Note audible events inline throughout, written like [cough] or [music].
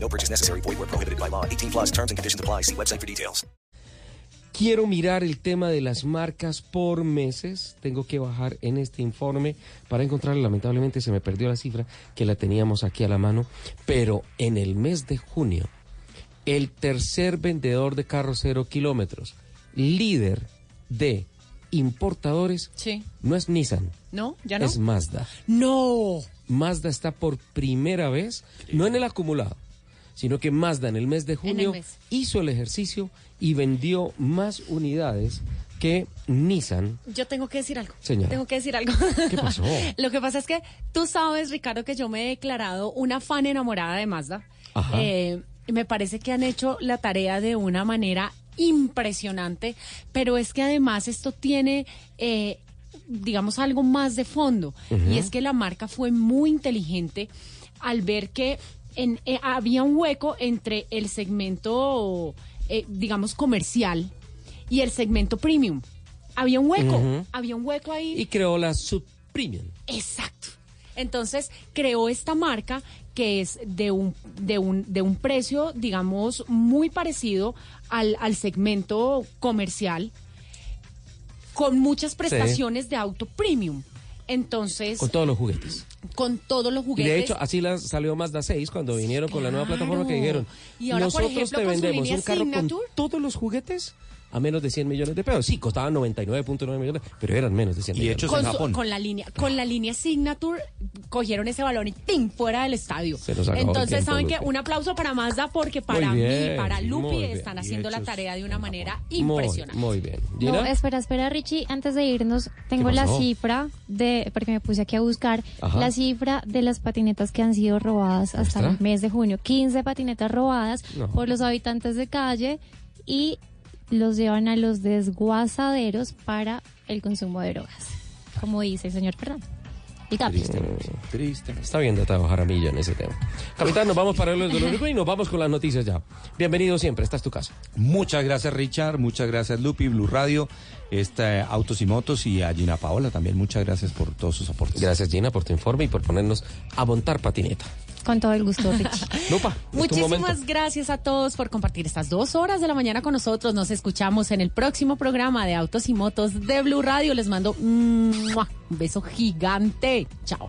No purchase necessary. Void where prohibited by law. 18 plus terms and conditions apply. See website for details. Quiero mirar el tema de las marcas por meses. Tengo que bajar en este informe para encontrar, lamentablemente se me perdió la cifra que la teníamos aquí a la mano, pero en el mes de junio, el tercer vendedor de carros cero kilómetros, líder de importadores, Sí. no es Nissan, ¿No? ¿Ya no? es Mazda. No. Mazda está por primera vez, no en el acumulado, sino que Mazda en el mes de junio mes. hizo el ejercicio y vendió más unidades que Nissan. Yo tengo que decir algo. Señora. Tengo que decir algo. ¿Qué pasó? [laughs] Lo que pasa es que tú sabes, Ricardo, que yo me he declarado una fan enamorada de Mazda. Ajá. Eh, me parece que han hecho la tarea de una manera impresionante, pero es que además esto tiene, eh, digamos, algo más de fondo. Y es que la marca fue muy inteligente al ver que en- eh, había un hueco entre el segmento, eh, digamos, comercial y el segmento premium. Había un hueco, había un hueco ahí. Y creó la Sub Premium. Exacto. Entonces creó esta marca que es de un, de un, de un precio, digamos, muy parecido al, al segmento comercial, con muchas prestaciones de auto premium. Entonces, Con todos los juguetes. con todos los Y juguetes. de hecho, así las salió Mazda 6 cuando vinieron con la nueva plataforma que dijeron, Y ahora, por nosotros ejemplo, te vendemos un carro Signature. con todos los juguetes a menos de 100 millones de pesos. Sí, costaban 99.9 millones, pero eran menos de 100 Y millones. hechos con, en su- Japón. con la línea con la línea Signature cogieron ese balón y ¡ting! fuera del estadio. Se nos acabó el Entonces, tiempo, ¿saben qué? Un aplauso para Mazda porque para Muy mí, bien, para Lupi, muy bien. están haciendo la hechos tarea de una en manera Muy, impresionante. muy bien. No, ¿Gina? espera, espera, Richie. Antes de irnos, tengo la pasó? cifra de, porque me puse aquí a buscar, Ajá. la cifra de las patinetas que han sido robadas hasta ¿Muestra? el mes de junio. 15 patinetas robadas No. por los habitantes de calle y los llevan a los desguazaderos para el consumo de drogas, como dice el señor Fernando. Y Gaby. Triste. Está bien de trabajar a milla en ese tema. Capitán, nos vamos para el dolor y nos vamos con las noticias ya. Bienvenido siempre, esta es tu casa. Muchas gracias, Richard. Muchas gracias, Lupi, Blue Radio, este, Autos y Motos y a Gina Paola también. Muchas gracias por todos sus aportes. Gracias, Gina, por tu informe y por ponernos a montar patineta. Con todo el gusto, Richie. [laughs] Lupa. Muchísimas gracias a todos por compartir estas dos horas de la mañana con nosotros. Nos escuchamos en el próximo programa de Autos y Motos de Blue Radio. Les mando un beso gigante. Chao.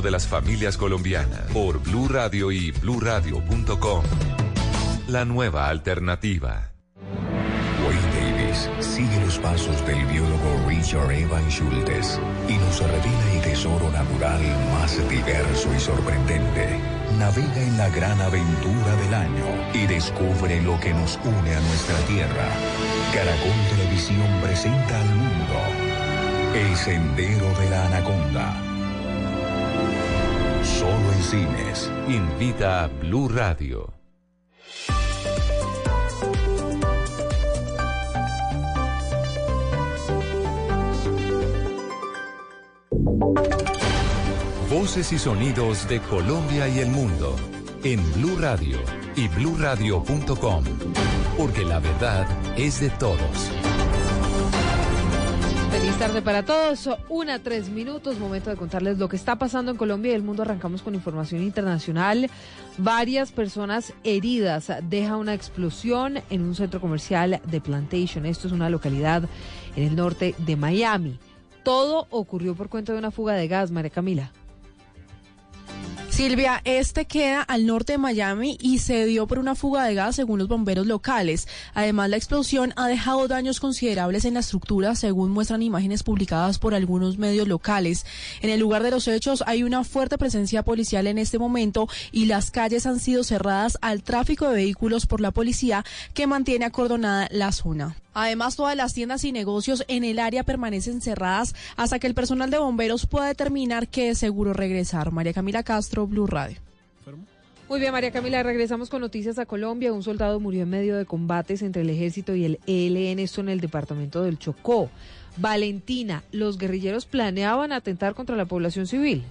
de las familias colombianas por Blue Radio y bluradio.com. La nueva alternativa. Wayne Davis sigue los pasos del biólogo Richard Evan Schultes y nos revela el tesoro natural más diverso y sorprendente. Navega en la gran aventura del año y descubre lo que nos une a nuestra tierra. Caracol Televisión presenta al mundo El Sendero de la Anaconda. Solo en cines. Invita a Blue Radio. Voces y sonidos de Colombia y el mundo en Blue Radio y bluradio.com, porque la verdad es de todos. Feliz tarde para todos. Una, tres minutos. Momento de contarles lo que está pasando en Colombia y el mundo. Arrancamos con información internacional. Varias personas heridas. Deja una explosión en un centro comercial de Plantation. Esto es una localidad en el norte de Miami. Todo ocurrió por cuenta de una fuga de gas, María Camila. Silvia, este queda al norte de Miami y se dio por una fuga de gas según los bomberos locales. Además, la explosión ha dejado daños considerables en la estructura, según muestran imágenes publicadas por algunos medios locales. En el lugar de los hechos hay una fuerte presencia policial en este momento y las calles han sido cerradas al tráfico de vehículos por la policía que mantiene acordonada la zona. Además, todas las tiendas y negocios en el área permanecen cerradas hasta que el personal de bomberos pueda determinar que es seguro regresar. María Camila Castro, Blue Radio. Muy bien, María Camila, regresamos con noticias a Colombia. Un soldado murió en medio de combates entre el ejército y el ELN, esto en el departamento del Chocó. Valentina, los guerrilleros planeaban atentar contra la población civil.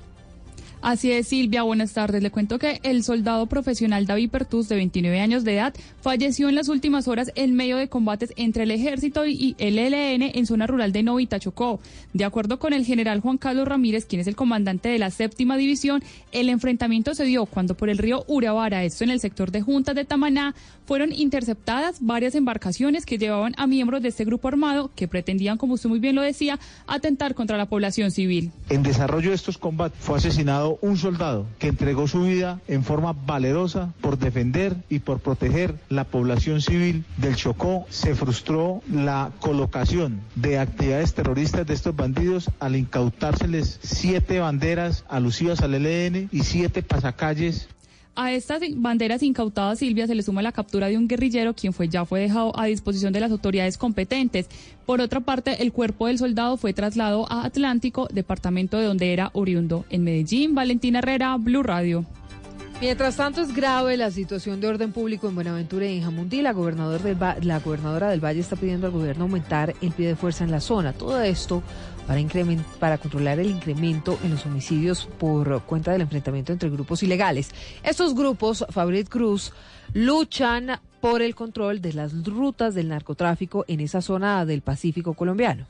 Así es, Silvia, buenas tardes. Le cuento que el soldado profesional David Pertus, de 29 años de edad, falleció en las últimas horas en medio de combates entre el ejército y el ELN en zona rural de Novita, Chocó. De acuerdo con el general Juan Carlos Ramírez, quien es el comandante de la séptima división, el enfrentamiento se dio cuando por el río Urabara, esto en el sector de Juntas de Tamaná, fueron interceptadas varias embarcaciones que llevaban a miembros de este grupo armado que pretendían, como usted muy bien lo decía, atentar contra la población civil. En desarrollo de estos combates fue asesinado un soldado que entregó su vida en forma valerosa por defender y por proteger la población civil del Chocó. Se frustró la colocación de actividades terroristas de estos bandidos al incautárseles siete banderas alusivas al ELN y siete pasacalles a estas banderas incautadas, Silvia, se le suma la captura de un guerrillero, quien fue ya fue dejado a disposición de las autoridades competentes. Por otra parte, el cuerpo del soldado fue trasladado a Atlántico, departamento de donde era oriundo. En Medellín, Valentina Herrera, Blue Radio. Mientras tanto, es grave la situación de orden público en Buenaventura y en Jamundí. La, la gobernadora del Valle está pidiendo al gobierno aumentar el pie de fuerza en la zona. Todo esto para, para controlar el incremento en los homicidios por cuenta del enfrentamiento entre grupos ilegales. Estos grupos, Fabrit Cruz, luchan por el control de las rutas del narcotráfico en esa zona del Pacífico colombiano.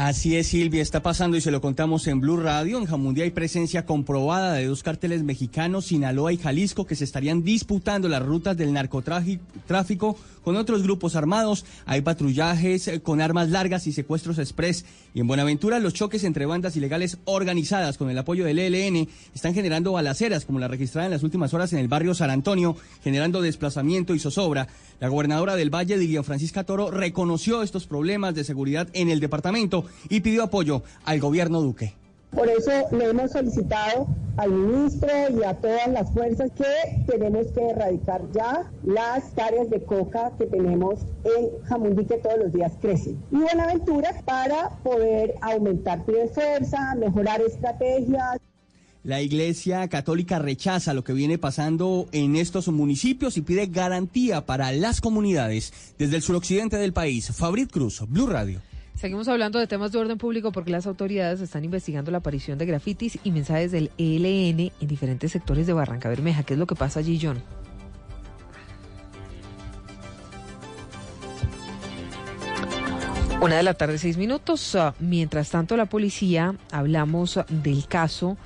Así es, Silvia, está pasando y se lo contamos en Blue Radio. En Jamundí hay presencia comprobada de dos carteles mexicanos, Sinaloa y Jalisco, que se estarían disputando las rutas del narcotráfico con otros grupos armados. Hay patrullajes eh, con armas largas y secuestros express. Y en Buenaventura, los choques entre bandas ilegales organizadas con el apoyo del ELN están generando balaceras, como la registrada en las últimas horas en el barrio San Antonio, generando desplazamiento y zozobra. La gobernadora del Valle, Dilian Francisca Toro, reconoció estos problemas de seguridad en el departamento y pidió apoyo al gobierno Duque. Por eso le hemos solicitado al ministro y a todas las fuerzas que tenemos que erradicar ya las áreas de coca que tenemos en Jamundí que todos los días crecen. Y Buenaventura para poder aumentar pie de fuerza, mejorar estrategias. La Iglesia Católica rechaza lo que viene pasando en estos municipios y pide garantía para las comunidades. Desde el suroccidente del país, Fabrit Cruz, Blue Radio. Seguimos hablando de temas de orden público porque las autoridades están investigando la aparición de grafitis y mensajes del ELN en diferentes sectores de Barranca Bermeja. ¿Qué es lo que pasa allí, John? Una de la tarde, seis minutos. Ah, mientras tanto, la policía, hablamos del caso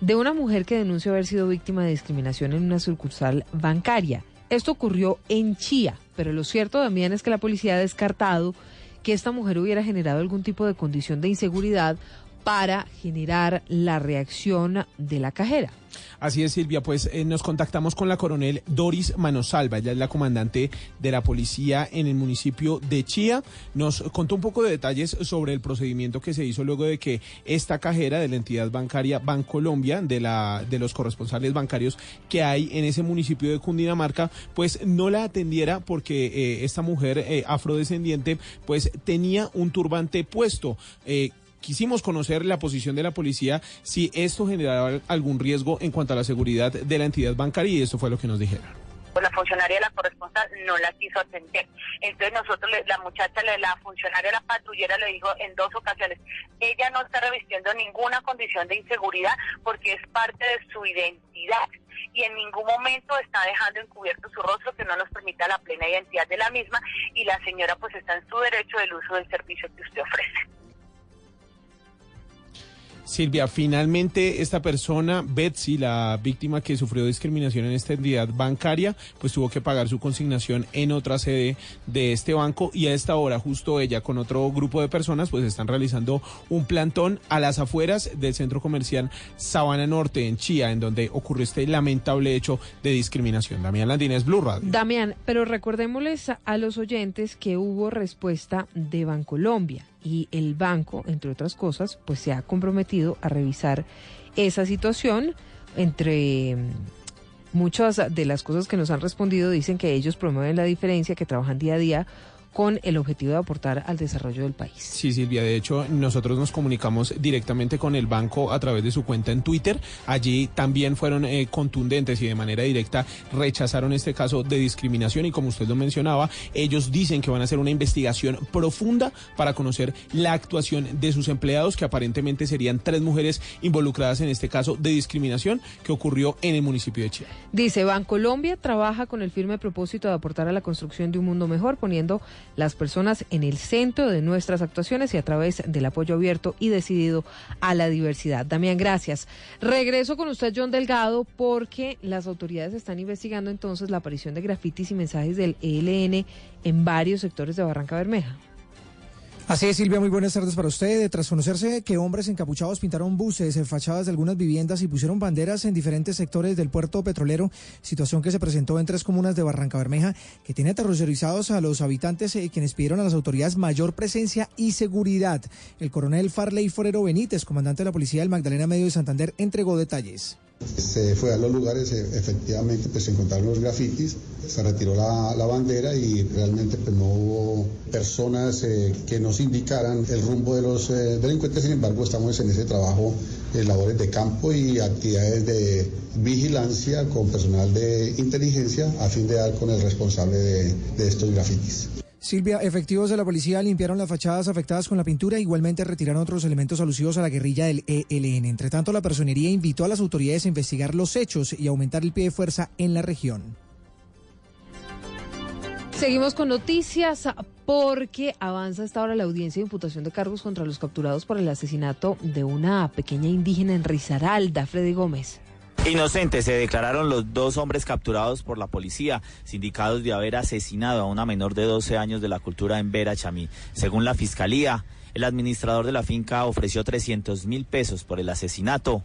de una mujer que denunció haber sido víctima de discriminación en una sucursal bancaria. Esto ocurrió en Chía, pero lo cierto también es que la policía ha descartado que esta mujer hubiera generado algún tipo de condición de inseguridad para generar la reacción de la cajera. Así es, Silvia, pues eh, nos contactamos con la coronel Doris Manosalva, ella es la comandante de la policía en el municipio de Chía. Nos contó un poco de detalles sobre el procedimiento que se hizo luego de que esta cajera de la entidad bancaria Bancolombia, de, la, de los corresponsales bancarios que hay en ese municipio de Cundinamarca, pues no la atendiera porque eh, esta mujer eh, afrodescendiente pues tenía un turbante puesto quisimos conocer la posición de la policía, si esto generaba algún riesgo en cuanto a la seguridad de la entidad bancaria y eso fue lo que nos dijeron pues la funcionaria la corresponsal no la quiso atender. Entonces nosotros, la muchacha, la funcionaria, la patrullera le dijo en dos ocasiones, ella no está revistiendo ninguna condición de inseguridad porque es parte de su identidad y en ningún momento está dejando encubierto su rostro que no nos permita la plena identidad de la misma y la señora pues está en su derecho del uso del servicio que usted ofrece. Silvia, finalmente esta persona, Betsy, la víctima que sufrió discriminación en esta entidad bancaria, pues tuvo que pagar su consignación en otra sede de este banco y a esta hora justo ella con otro grupo de personas pues están realizando un plantón a las afueras del centro comercial Sabana Norte en Chía, en donde ocurrió este lamentable hecho de discriminación. Damián Landines, Blue Radio. Damián, pero recordémosles a los oyentes que hubo respuesta de Bancolombia y el banco, entre otras cosas, pues se ha comprometido a revisar esa situación. Entre mm, muchas de las cosas que nos han respondido dicen que ellos promueven la diferencia, que trabajan día a día con el objetivo de aportar al desarrollo del país. Sí, Silvia, de hecho nosotros nos comunicamos directamente con el banco a través de su cuenta en Twitter. Allí también fueron eh, contundentes y de manera directa rechazaron este caso de discriminación y como usted lo mencionaba, ellos dicen que van a hacer una investigación profunda para conocer la actuación de sus empleados, que aparentemente serían tres mujeres involucradas en este caso de discriminación que ocurrió en el municipio de Chía. Dice, Bancolombia trabaja con el firme propósito de aportar a la construcción de un mundo mejor, poniendo las personas en el centro de nuestras actuaciones y a través del apoyo abierto y decidido a la diversidad. Damián, gracias. Regreso con usted, John Delgado, porque las autoridades están investigando entonces la aparición de grafitis y mensajes del ELN en varios sectores de Barranca Bermeja. Así es, Silvia, muy buenas tardes para usted. Tras conocerse que hombres encapuchados pintaron buses en fachadas de algunas viviendas y pusieron banderas en diferentes sectores del puerto petrolero, situación que se presentó en tres comunas de Barranca Bermeja, que tiene aterrorizados a los habitantes eh, quienes pidieron a las autoridades mayor presencia y seguridad. El coronel Farley Forero Benítez, comandante de la policía del Magdalena Medio de Santander, entregó detalles. Se fue a los lugares, eh, efectivamente, pues se encontraron los grafitis, se retiró la, la bandera y realmente pues, no hubo personas eh, que nos indicaran el rumbo de los eh, delincuentes. Sin embargo, estamos en ese trabajo, en labores de campo y actividades de vigilancia con personal de inteligencia a fin de dar con el responsable de estos grafitis. Silvia, efectivos de la policía limpiaron las fachadas afectadas con la pintura, igualmente retiraron otros elementos alusivos a la guerrilla del ELN. Entre tanto, la personería invitó a las autoridades a investigar los hechos y aumentar el pie de fuerza en la región. Seguimos con noticias porque avanza hasta ahora la audiencia de imputación de cargos contra los capturados por el asesinato de una pequeña indígena en Risaralda, Freddy Gómez. Inocentes se declararon los dos hombres capturados por la policía, sindicados de haber asesinado a una menor de 12 años de la cultura en Vera Chamí. Según la fiscalía, el administrador de la finca ofreció 300 mil pesos por el asesinato,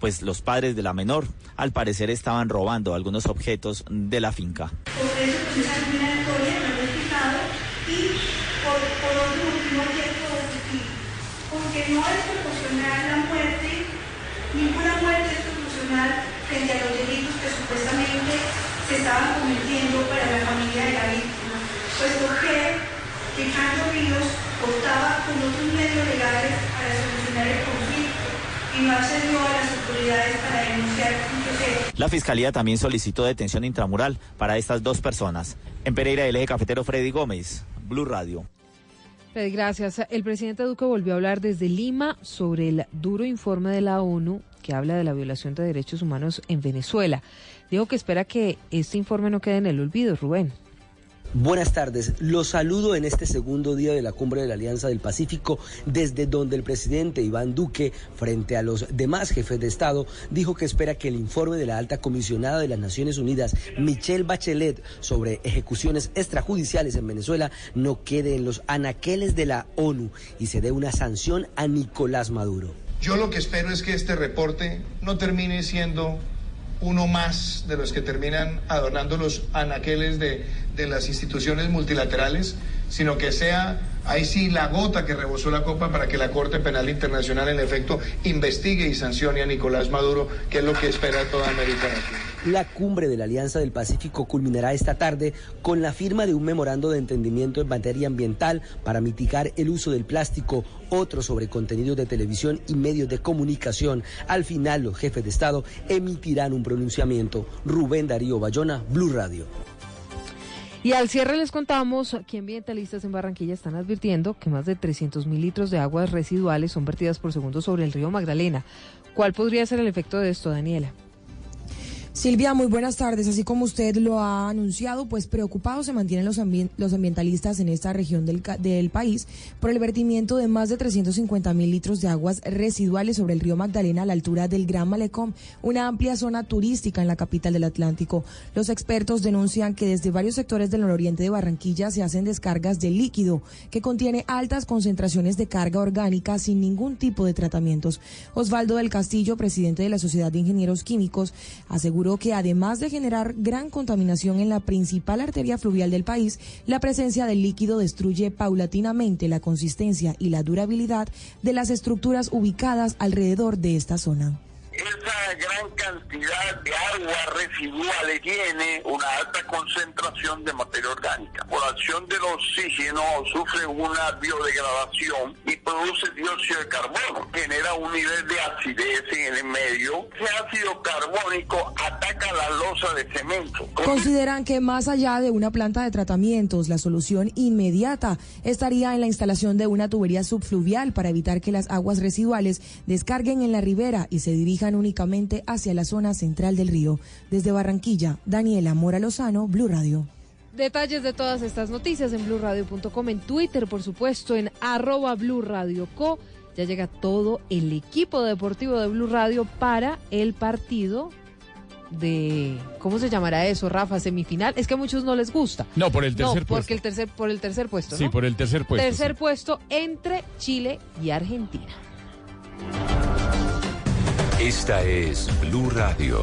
pues los padres de la menor al parecer estaban robando algunos objetos de la finca. porque no es la muerte, ninguna muerte frente a los delitos que supuestamente se estaban cometiendo para la familia. La fiscalía también solicitó detención intramural para estas dos personas. En Pereira, el eje cafetero Freddy Gómez, Blue Radio. Gracias. El presidente Duque volvió a hablar desde Lima sobre el duro informe de la ONU que habla de la violación de derechos humanos en Venezuela. Dijo que espera que este informe no quede en el olvido, Rubén. Buenas tardes, los saludo en este segundo día de la cumbre de la Alianza del Pacífico, desde donde el presidente Iván Duque, frente a los demás jefes de Estado, dijo que espera que el informe de la alta comisionada de las Naciones Unidas, Michelle Bachelet, sobre ejecuciones extrajudiciales en Venezuela, no quede en los anaqueles de la ONU y se dé una sanción a Nicolás Maduro. Yo lo que espero es que este reporte no termine siendo uno más de los que terminan adornando los anaqueles de, de las instituciones multilaterales, sino que sea ahí sí la gota que rebosó la copa para que la Corte Penal Internacional en efecto investigue y sancione a Nicolás Maduro, que es lo que espera toda América Latina. La cumbre de la Alianza del Pacífico culminará esta tarde con la firma de un memorando de entendimiento en materia ambiental para mitigar el uso del plástico, otro sobre contenidos de televisión y medios de comunicación. Al final, los jefes de Estado emitirán un pronunciamiento. Rubén Darío Bayona, Blue Radio. Y al cierre les contamos que ambientalistas en Barranquilla están advirtiendo que más de 300 mil litros de aguas residuales son vertidas por segundo sobre el río Magdalena. ¿Cuál podría ser el efecto de esto, Daniela? Silvia, muy buenas tardes. Así como usted lo ha anunciado, pues preocupados se mantienen los, los ambientalistas en esta región del, del país por el vertimiento de más de 350 mil litros de aguas residuales sobre el río Magdalena a la altura del Gran Malecón, una amplia zona turística en la capital del Atlántico. Los expertos denuncian que desde varios sectores del nororiente de Barranquilla se hacen descargas de líquido que contiene altas concentraciones de carga orgánica sin ningún tipo de tratamientos. Osvaldo del Castillo, presidente de la Sociedad de Ingenieros Químicos, aseguró que además de generar gran contaminación en la principal arteria fluvial del país, la presencia del líquido destruye paulatinamente la consistencia y la durabilidad de las estructuras ubicadas alrededor de esta zona. Esa gran cantidad de agua residual tiene una alta concentración de materia orgánica. Por acción del oxígeno sufre una biodegradación y produce dióxido de carbono. Genera un nivel de acidez en el medio. Ese ácido carbónico ataca la losa de cemento. Consideran que más allá de una planta de tratamientos, la solución inmediata estaría en la instalación de una tubería subfluvial para evitar que las aguas residuales descarguen en la ribera y se dirijan únicamente hacia la zona central del río. Desde Barranquilla, Daniela Mora Lozano, Blue Radio. Detalles de todas estas noticias en blurradio.com, en Twitter, por supuesto, en arroba Blue Radio Co. Ya llega todo el equipo deportivo de Blue Radio para el partido de ¿cómo se llamará eso, Rafa? Semifinal. Es que a muchos no les gusta. No, por el tercer no, puesto. porque el tercer por el tercer puesto, Sí, ¿no? por el tercer puesto. tercer sí. puesto entre Chile y Argentina. Esta es Blue Radio.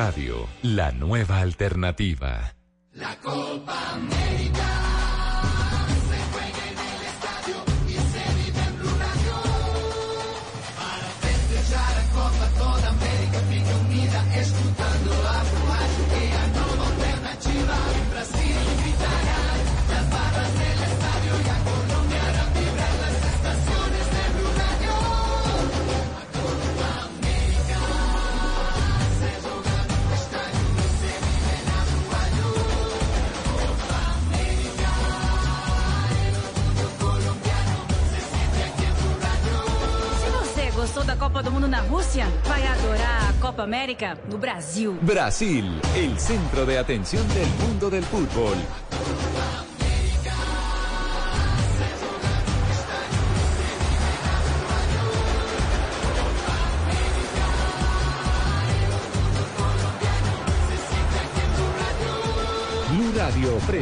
Radio, la nueva alternativa. La Copa Copa do Mundo na Rússia, vai adorar a Copa América no Brasil. Brasil, el centro de atención del mundo del fútbol.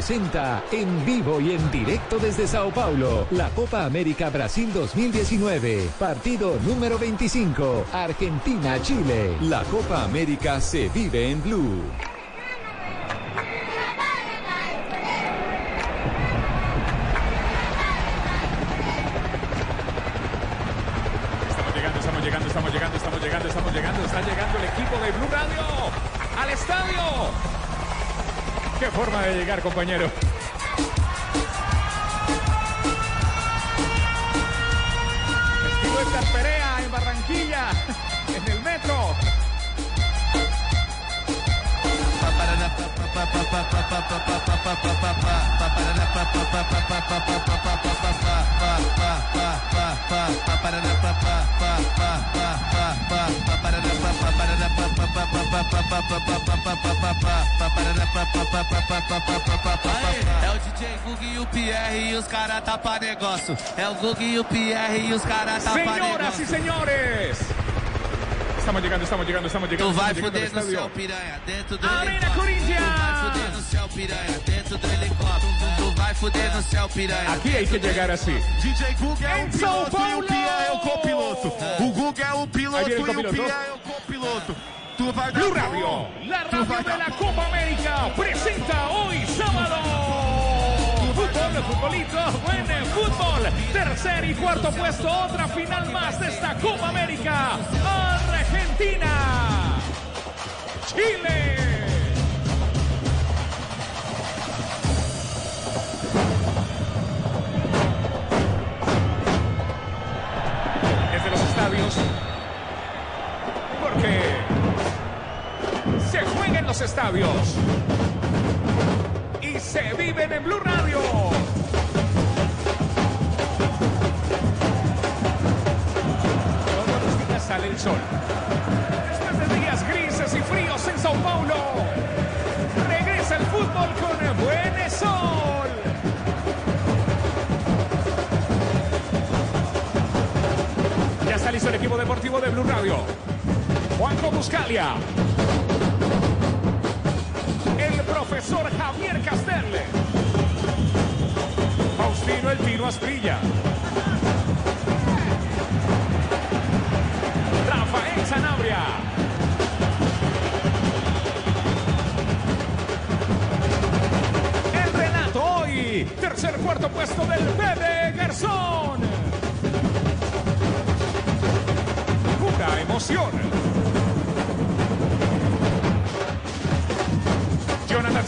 Presenta en vivo y en directo desde Sao Paulo la Copa América Brasil 2019, partido número 25, Argentina-Chile. La Copa América se vive en Blue. Estamos llegando, estamos llegando, estamos llegando, estamos llegando, estamos llegando. Está llegando el equipo de Blue Radio al estadio. Qué forma de llegar, compañero. É o DJ Gug e o Pierre e os caras tapa negócio. É o Gug e o Pierre e os caras tapa y negócio. señores. Estamos llegando, estamos llegando, estamos llegando. Tu vai al no céu, piranha, dentro do Arena helicóptero. Corinthians. Tu vai fuder no céu, piranha, dentro do helicóptero. Tu vai fuder no céu, piranha. Aquí hay que llegar así. DJ Gug é o piloto e o Pierre é o copiloto. O Gug é o Ahí viene el copiloto. é o copiloto. Tu vai Blue Radio, la radio de la Copa América, presenta hoy sábado. Fútbol, futbolito, buen fútbol. Tercer y cuarto puesto, otra final más de esta Copa América. Argentina. Chile. Desde los estadios. Porque se juega en los estadios. Se viven en Blue Radio. Todos los días sale el sol. Después de días grises y fríos en Sao Paulo, regresa el fútbol con buen sol. Ya está listo el equipo deportivo de Blue Radio. Juanjo Buscalia. Profesor Javier Castel. Faustino El Tino Asprilla. Rafael Sanabria. El relato hoy. Tercer cuarto puesto del Bebe Garzón. Pura emoción.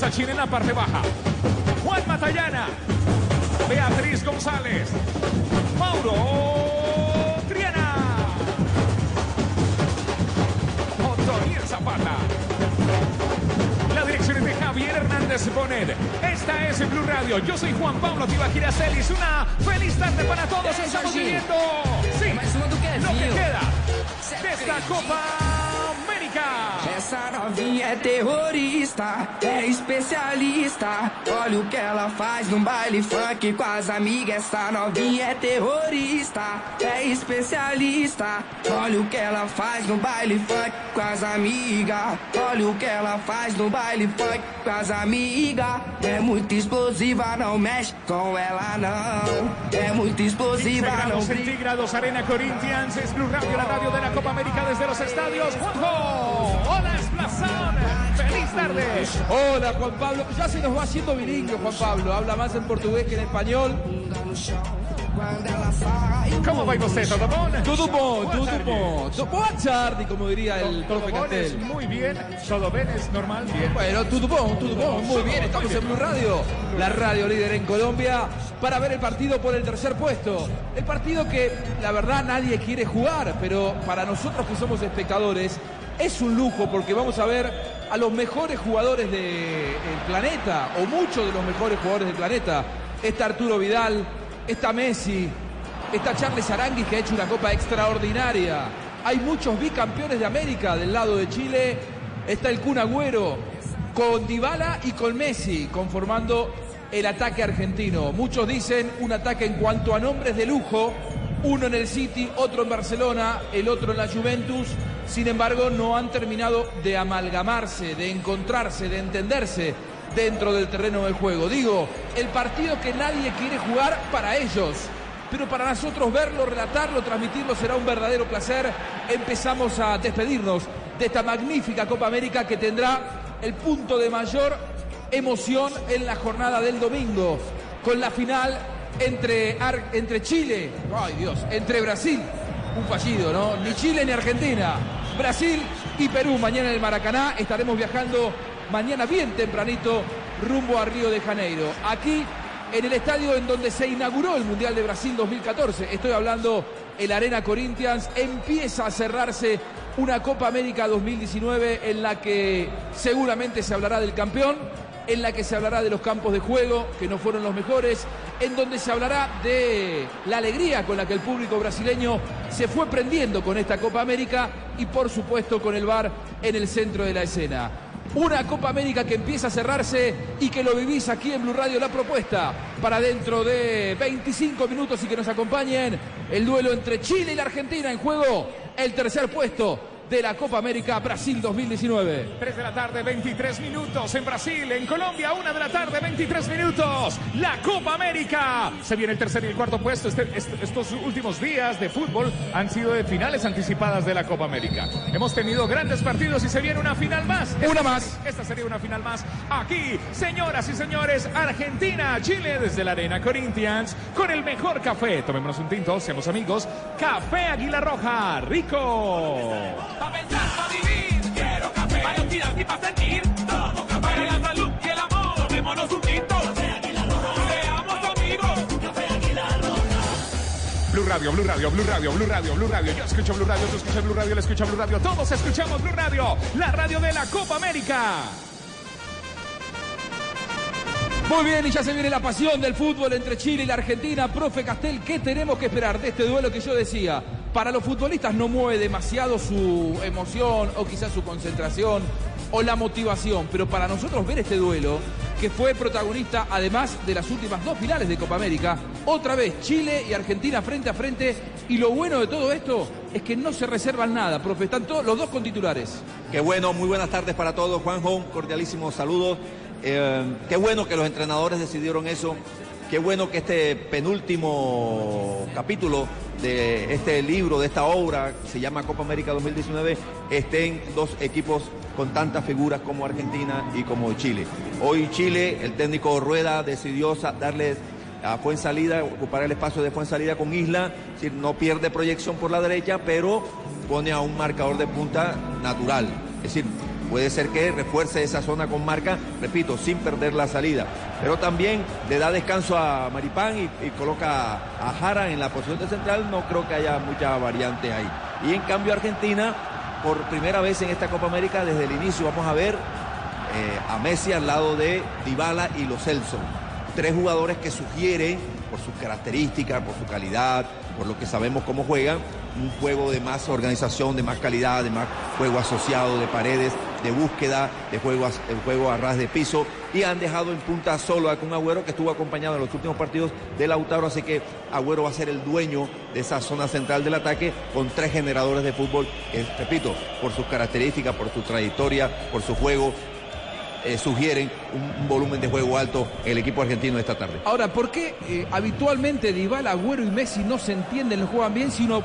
Sachin en la parte baja. Juan Matallana. Beatriz González. Mauro Triana. Otoniel Zapata. La dirección es de Javier Hernández Bonet. Esta es Blue Radio. Yo soy Juan Pablo Tibaquira Celis. Una feliz tarde para todos. Estamos viviendo sí, lo que queda de esta Copa. Essa novinha é terrorista, é especialista. Olha o que ela faz num baile funk com as amigas. Essa novinha é terrorista, é especialista. Olha o que ela faz no baile funk com as amigas. Olha o que ela faz no baile funk com as amigas. É muito explosiva, não mexe com ela não. É muito 15 explosiva, não grados brinca. centígrados, Arena Corinthians, es Blue Radio, la radio de la Copa América desde los estadios. Juanjo, hola Esplazón, feliz tarde. Hola Juan Pablo, ya se nos va haciendo bilingüe Juan Pablo, habla más en portugués que en español. ¿Cómo va você? ¿Todo bom? Tudo bom, tudo bom. Boa tarde, como diría el profe Castel. muy bien, todo bien es normal, bien. Bueno, tudo bom, tudo bom, muy bien, estamos en Blue Radio, la radio líder en Colombia, para ver el partido por el tercer puesto. El partido que la verdad nadie quiere jugar, pero para nosotros que somos espectadores es un lujo porque vamos a ver a los mejores jugadores del planeta, o muchos de los mejores jugadores del planeta. Está Arturo Vidal, está Messi, está Charles Aranguis que ha hecho una copa extraordinaria. Hay muchos bicampeones de América del lado de Chile. Está el Kun Agüero con Dybala y con Messi conformando el ataque argentino. Muchos dicen un ataque en cuanto a nombres de lujo. Uno en el City, otro en Barcelona, el otro en la Juventus. Sin embargo, no han terminado de amalgamarse, de encontrarse, de entenderse dentro del terreno del juego. Digo, el partido que nadie quiere jugar para ellos pero para nosotros verlo, relatarlo, transmitirlo será un verdadero placer. Empezamos a despedirnos de esta magnífica Copa América que tendrá el punto de mayor emoción en la jornada del domingo, con la final entre, entre Chile, ay Dios, entre Brasil, un fallido, ¿no? Ni Chile ni Argentina, Brasil y Perú. Mañana en el Maracaná estaremos viajando mañana bien tempranito rumbo a Río de Janeiro. Aquí en el estadio en donde se inauguró el Mundial de Brasil 2014. Estoy hablando el Arena Corinthians. Empieza a cerrarse una Copa América 2019 en la que seguramente se hablará del campeón en la que se hablará de los campos de juego, que no fueron los mejores, en donde se hablará de la alegría con la que el público brasileño se fue prendiendo con esta Copa América y por supuesto con el VAR en el centro de la escena. Una Copa América que empieza a cerrarse y que lo vivís aquí en Blue Radio la propuesta para dentro de 25 minutos y que nos acompañen el duelo entre Chile y la Argentina en juego el tercer puesto de la Copa América Brasil 2019. 3 de la tarde, 23 minutos en Brasil, en Colombia, 1 de la tarde, 23 minutos. La Copa América. Se viene el tercer y el cuarto puesto. Este- est- estos últimos días de fútbol han sido de finales anticipadas de la Copa América. Hemos tenido grandes partidos y se viene una final más. Una más. Esta sería una final más. Aquí, señoras y señores, Argentina, Chile desde la Arena Corinthians con el mejor café. Tomémonos un tinto, seamos amigos. Café Águila Roja, rico. Pa' pensar, pa' vivir, quiero café. Para olvidar y pa' sentir, tomo café. Para la salud y el amor, tomémonos un tinto. Café Águila Roja. Seamos amigos. Café Águila Roja. Blue Radio, Blue Radio, Blue Radio, Blue Radio, Blue Radio. Yo escucho Blue Radio, tú escuchas Blue Radio, le escucha Blue Radio. Todos escuchamos Blue Radio, la radio de la Copa América. Muy bien, y ya se viene la pasión del fútbol entre Chile y la Argentina. Profe Castel, ¿qué tenemos que esperar de este duelo que yo decía? Para los futbolistas no mueve demasiado su emoción o quizás su concentración o la motivación, pero para nosotros ver este duelo, que fue protagonista además de las últimas dos finales de Copa América, otra vez Chile y Argentina frente a frente, y lo bueno de todo esto es que no se reservan nada, profe, están todos los dos con titulares. Qué bueno, muy buenas tardes para todos. Juanjo, un cordialísimo saludo. Eh, qué bueno que los entrenadores decidieron eso. Qué bueno que este penúltimo capítulo de este libro, de esta obra, que se llama Copa América 2019, estén dos equipos con tantas figuras como Argentina y como Chile. Hoy Chile, el técnico Rueda decidió darle a Fuensalida, ocupar el espacio de Fuensalida con Isla, es decir, no pierde proyección por la derecha, pero pone a un marcador de punta natural. Es decir, puede ser que refuerce esa zona con marca, repito, sin perder la salida. Pero también le da descanso a Maripán y, coloca a Jara en la posición de central, no creo que haya mucha variante ahí. Y en cambio Argentina, por primera vez en esta Copa América, desde el inicio vamos a ver eh, a Messi al lado de Dybala y Lo Celso. Tres jugadores que sugieren, por sus características, por su calidad, por lo que sabemos cómo juegan, un juego de más organización, de más calidad, de más juego asociado, de paredes, de búsqueda, de juego a, juego a ras de piso. Y han dejado en punta solo a un Agüero que estuvo acompañado en los últimos partidos de Lautaro, así que Agüero va a ser el dueño de esa zona central del ataque con tres generadores de fútbol, repito, por sus características, por su trayectoria, por su juego, eh, sugieren un, un volumen de juego alto el equipo argentino esta tarde. Ahora, ¿por qué eh, habitualmente Dybala, Agüero y Messi no se entienden, no juegan bien, sino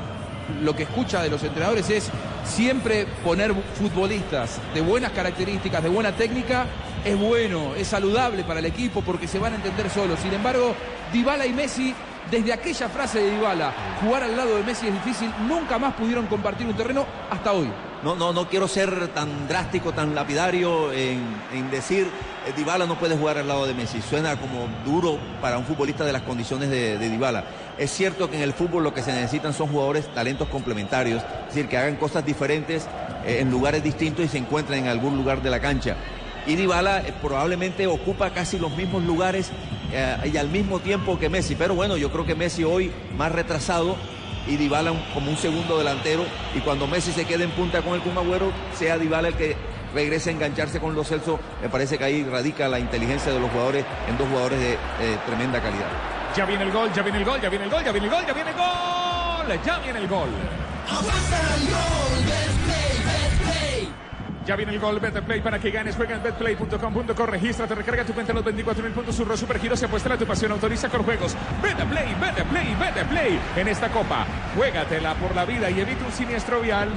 lo que escucha de los entrenadores es siempre poner futbolistas de buenas características, de buena técnica, es bueno, es saludable para el equipo porque se van a entender solos. Sin embargo, Dybala y Messi, desde aquella frase de Dybala, jugar al lado de Messi es difícil, nunca más pudieron compartir un terreno hasta hoy. No, no, no quiero ser tan drástico, tan lapidario en, decir eh, Dybala no puede jugar al lado de Messi. Suena como duro para un futbolista de las condiciones de, de Dybala. Es cierto que en el fútbol lo que se necesitan son jugadores talentos complementarios, es decir, que hagan cosas diferentes eh, en lugares distintos y se encuentren en algún lugar de la cancha. Y Dybala eh, probablemente ocupa casi los mismos lugares eh, y al mismo tiempo que Messi. Pero bueno, yo creo que Messi hoy más retrasado y Dybala un- como un segundo delantero y cuando Messi se quede en punta con el Kun Agüero, sea Dybala el que regrese a engancharse con los Celso, me parece que ahí radica la inteligencia de los jugadores en dos jugadores de eh, tremenda calidad. Ya viene el gol, ya viene el gol, ya viene el gol, ya viene el gol, ya viene el gol. Ya viene el gol. Ya viene el gol, Betplay para que ganes. Juega en betplay.com.co. Regístrate, recarga tu cuenta en los 24 mil puntos. Surro Super Giros y apuesta a tu pasión. Autoriza con juegos. Betplay, Betplay, Betplay. En esta copa, juégatela por la vida y evita un siniestro vial.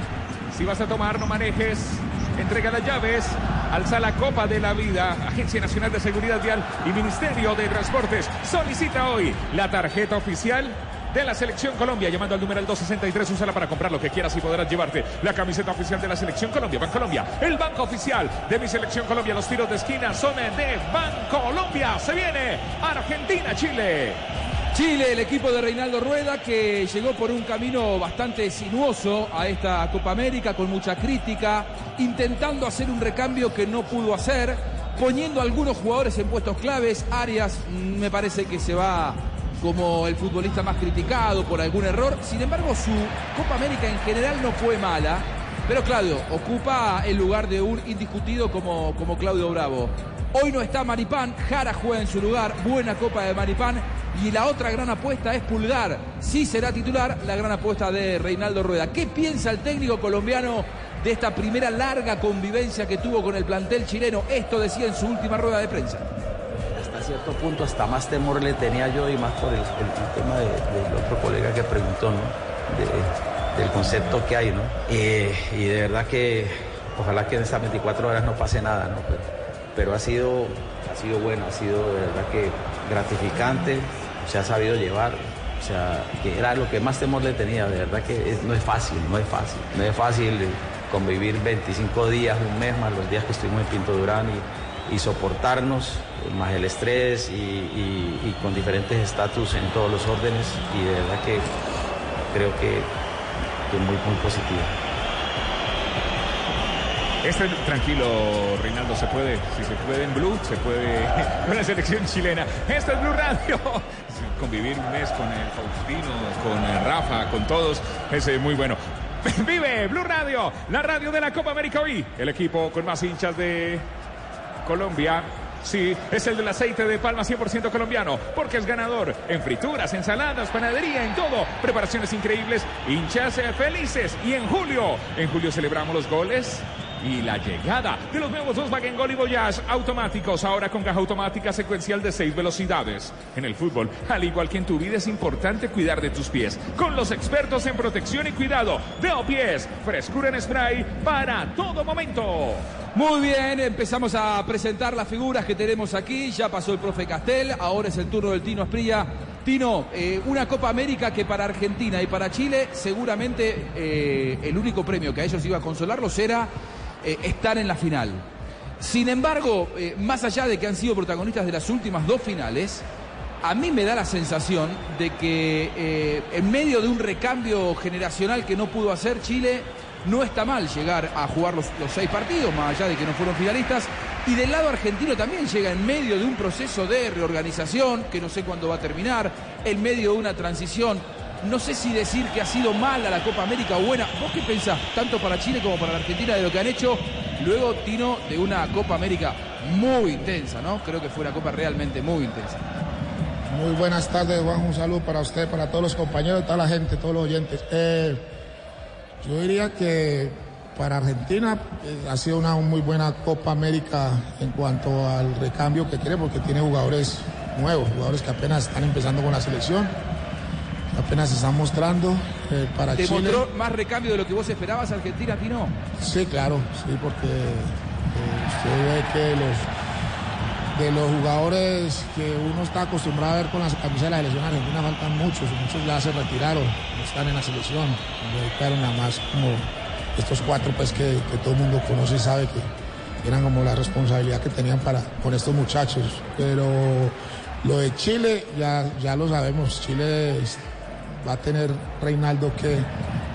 Si vas a tomar, no manejes. Entrega las llaves. Alza la Copa de la Vida. Agencia Nacional de Seguridad Vial y Ministerio de Transportes. Solicita hoy la tarjeta oficial de la Selección Colombia, llamando al número 263, úsala para comprar lo que quieras y podrás llevarte la camiseta oficial de la Selección Colombia, Bancolombia, el banco oficial de mi Selección Colombia, los tiros de esquina son de Bancolombia, se viene Argentina, Chile. Chile, el equipo de Reinaldo Rueda, que llegó por un camino bastante sinuoso a esta Copa América, con mucha crítica, intentando hacer un recambio que no pudo hacer, poniendo algunos jugadores en puestos claves. Arias mm, me parece que se va como el futbolista más criticado por algún error. Sin embargo, su Copa América en general no fue mala. Pero Claudio ocupa el lugar de un indiscutido como, como Claudio Bravo. Hoy no está Maripán, Jara juega en su lugar, buena copa de Maripán. Y la otra gran apuesta es Pulgar. Sí será titular, la gran apuesta de Reinaldo Rueda. ¿Qué piensa el técnico colombiano de esta primera larga convivencia que tuvo con el plantel chileno? Esto decía en su última rueda de prensa. Cierto punto, hasta más temor le tenía yo y más por el, tema de- del otro colega que preguntó, ¿no? De- del concepto que hay, ¿no? Eh, y de verdad que ojalá que en esas 24 horas no pase nada, ¿no? Pero, ha sido, ha sido bueno, ha sido de verdad que gratificante, se ha sabido llevar. O sea, que era lo que más temor le tenía, de verdad que no es fácil, no es fácil. No es fácil convivir 25 días, un mes, más los días que estuvimos en Pinto Durán y, y soportarnos, más el estrés y, con diferentes estatus en todos los órdenes y de verdad que creo que, que muy, muy positiva. Este, tranquilo, Reinaldo, se puede, si se puede en Blue, se puede [laughs] con la selección chilena. Este es Blue Radio. [laughs] Convivir un mes con el Faustino, con Rafa, con todos, es eh, muy bueno. [laughs] Vive Blue Radio, la radio de la Copa América hoy. El equipo con más hinchas de Colombia. Sí, es el del aceite de palma 100% colombiano, porque es ganador en frituras, ensaladas, panadería, en todo. Preparaciones increíbles, hinchas eh, felices. Y en julio, en julio celebramos los goles y la llegada de los nuevos Volkswagen Gol y Voyage automáticos, ahora con caja automática secuencial de seis velocidades. En el fútbol, al igual que en tu vida, es importante cuidar de tus pies. Con los expertos en protección y cuidado de Pies, frescura en spray para todo momento. Muy bien, empezamos a presentar las figuras que tenemos aquí. Ya pasó el profe Castel, ahora es el turno del Tino Esprilla. Tino, eh, una Copa América que para Argentina y para Chile seguramente eh, el único premio que a ellos iba a consolarlos era eh, estar en la final. Sin embargo, eh, más allá de que han sido protagonistas de las últimas dos finales, a mí me da la sensación de que eh, en medio de un recambio generacional que no pudo hacer Chile, no está mal llegar a jugar los, los seis partidos, más allá de que no fueron finalistas. Y del lado argentino también llega en medio de un proceso de reorganización, que no sé cuándo va a terminar, en medio de una transición. No sé si decir que ha sido mala la Copa América o buena. ¿Vos qué pensás, tanto para Chile como para la Argentina, de lo que han hecho? Luego, Tino, de una Copa América muy intensa, ¿no? Creo que fue una Copa realmente muy intensa. Muy buenas tardes, Juan. Un saludo para usted, para todos los compañeros, toda la gente, todos los oyentes. Eh, yo diría que para Argentina eh, ha sido una muy buena Copa América en cuanto al recambio que quiere, porque tiene jugadores nuevos, jugadores que apenas están empezando con la selección, apenas se están mostrando. eh, para ¿Te Chile. mostró más recambio de lo que vos esperabas, Argentina, Tino? Sí, claro, sí, porque eh, usted ve que los de los jugadores que uno está acostumbrado a ver con la camisa de la selección argentina faltan muchos, muchos ya se retiraron, no están en la selección, se dedicaron nada más como estos cuatro pues que, que todo el mundo conoce y sabe que eran como la responsabilidad que tenían para con estos muchachos. Pero lo de Chile ya, ya lo sabemos, Chile va a tener Reinaldo que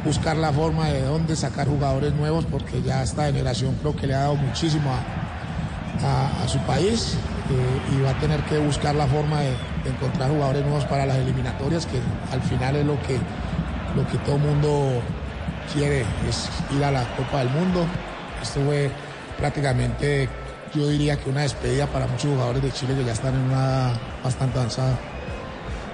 buscar la forma de dónde sacar jugadores nuevos porque ya esta generación creo que le ha dado muchísimo a, su país eh, y va a tener que buscar la forma de, de encontrar jugadores nuevos para las eliminatorias que al final es lo que, lo que todo mundo quiere, es ir a la Copa del Mundo. Esto fue prácticamente, yo diría que una despedida para muchos jugadores de Chile que ya están en una bastante avanzada.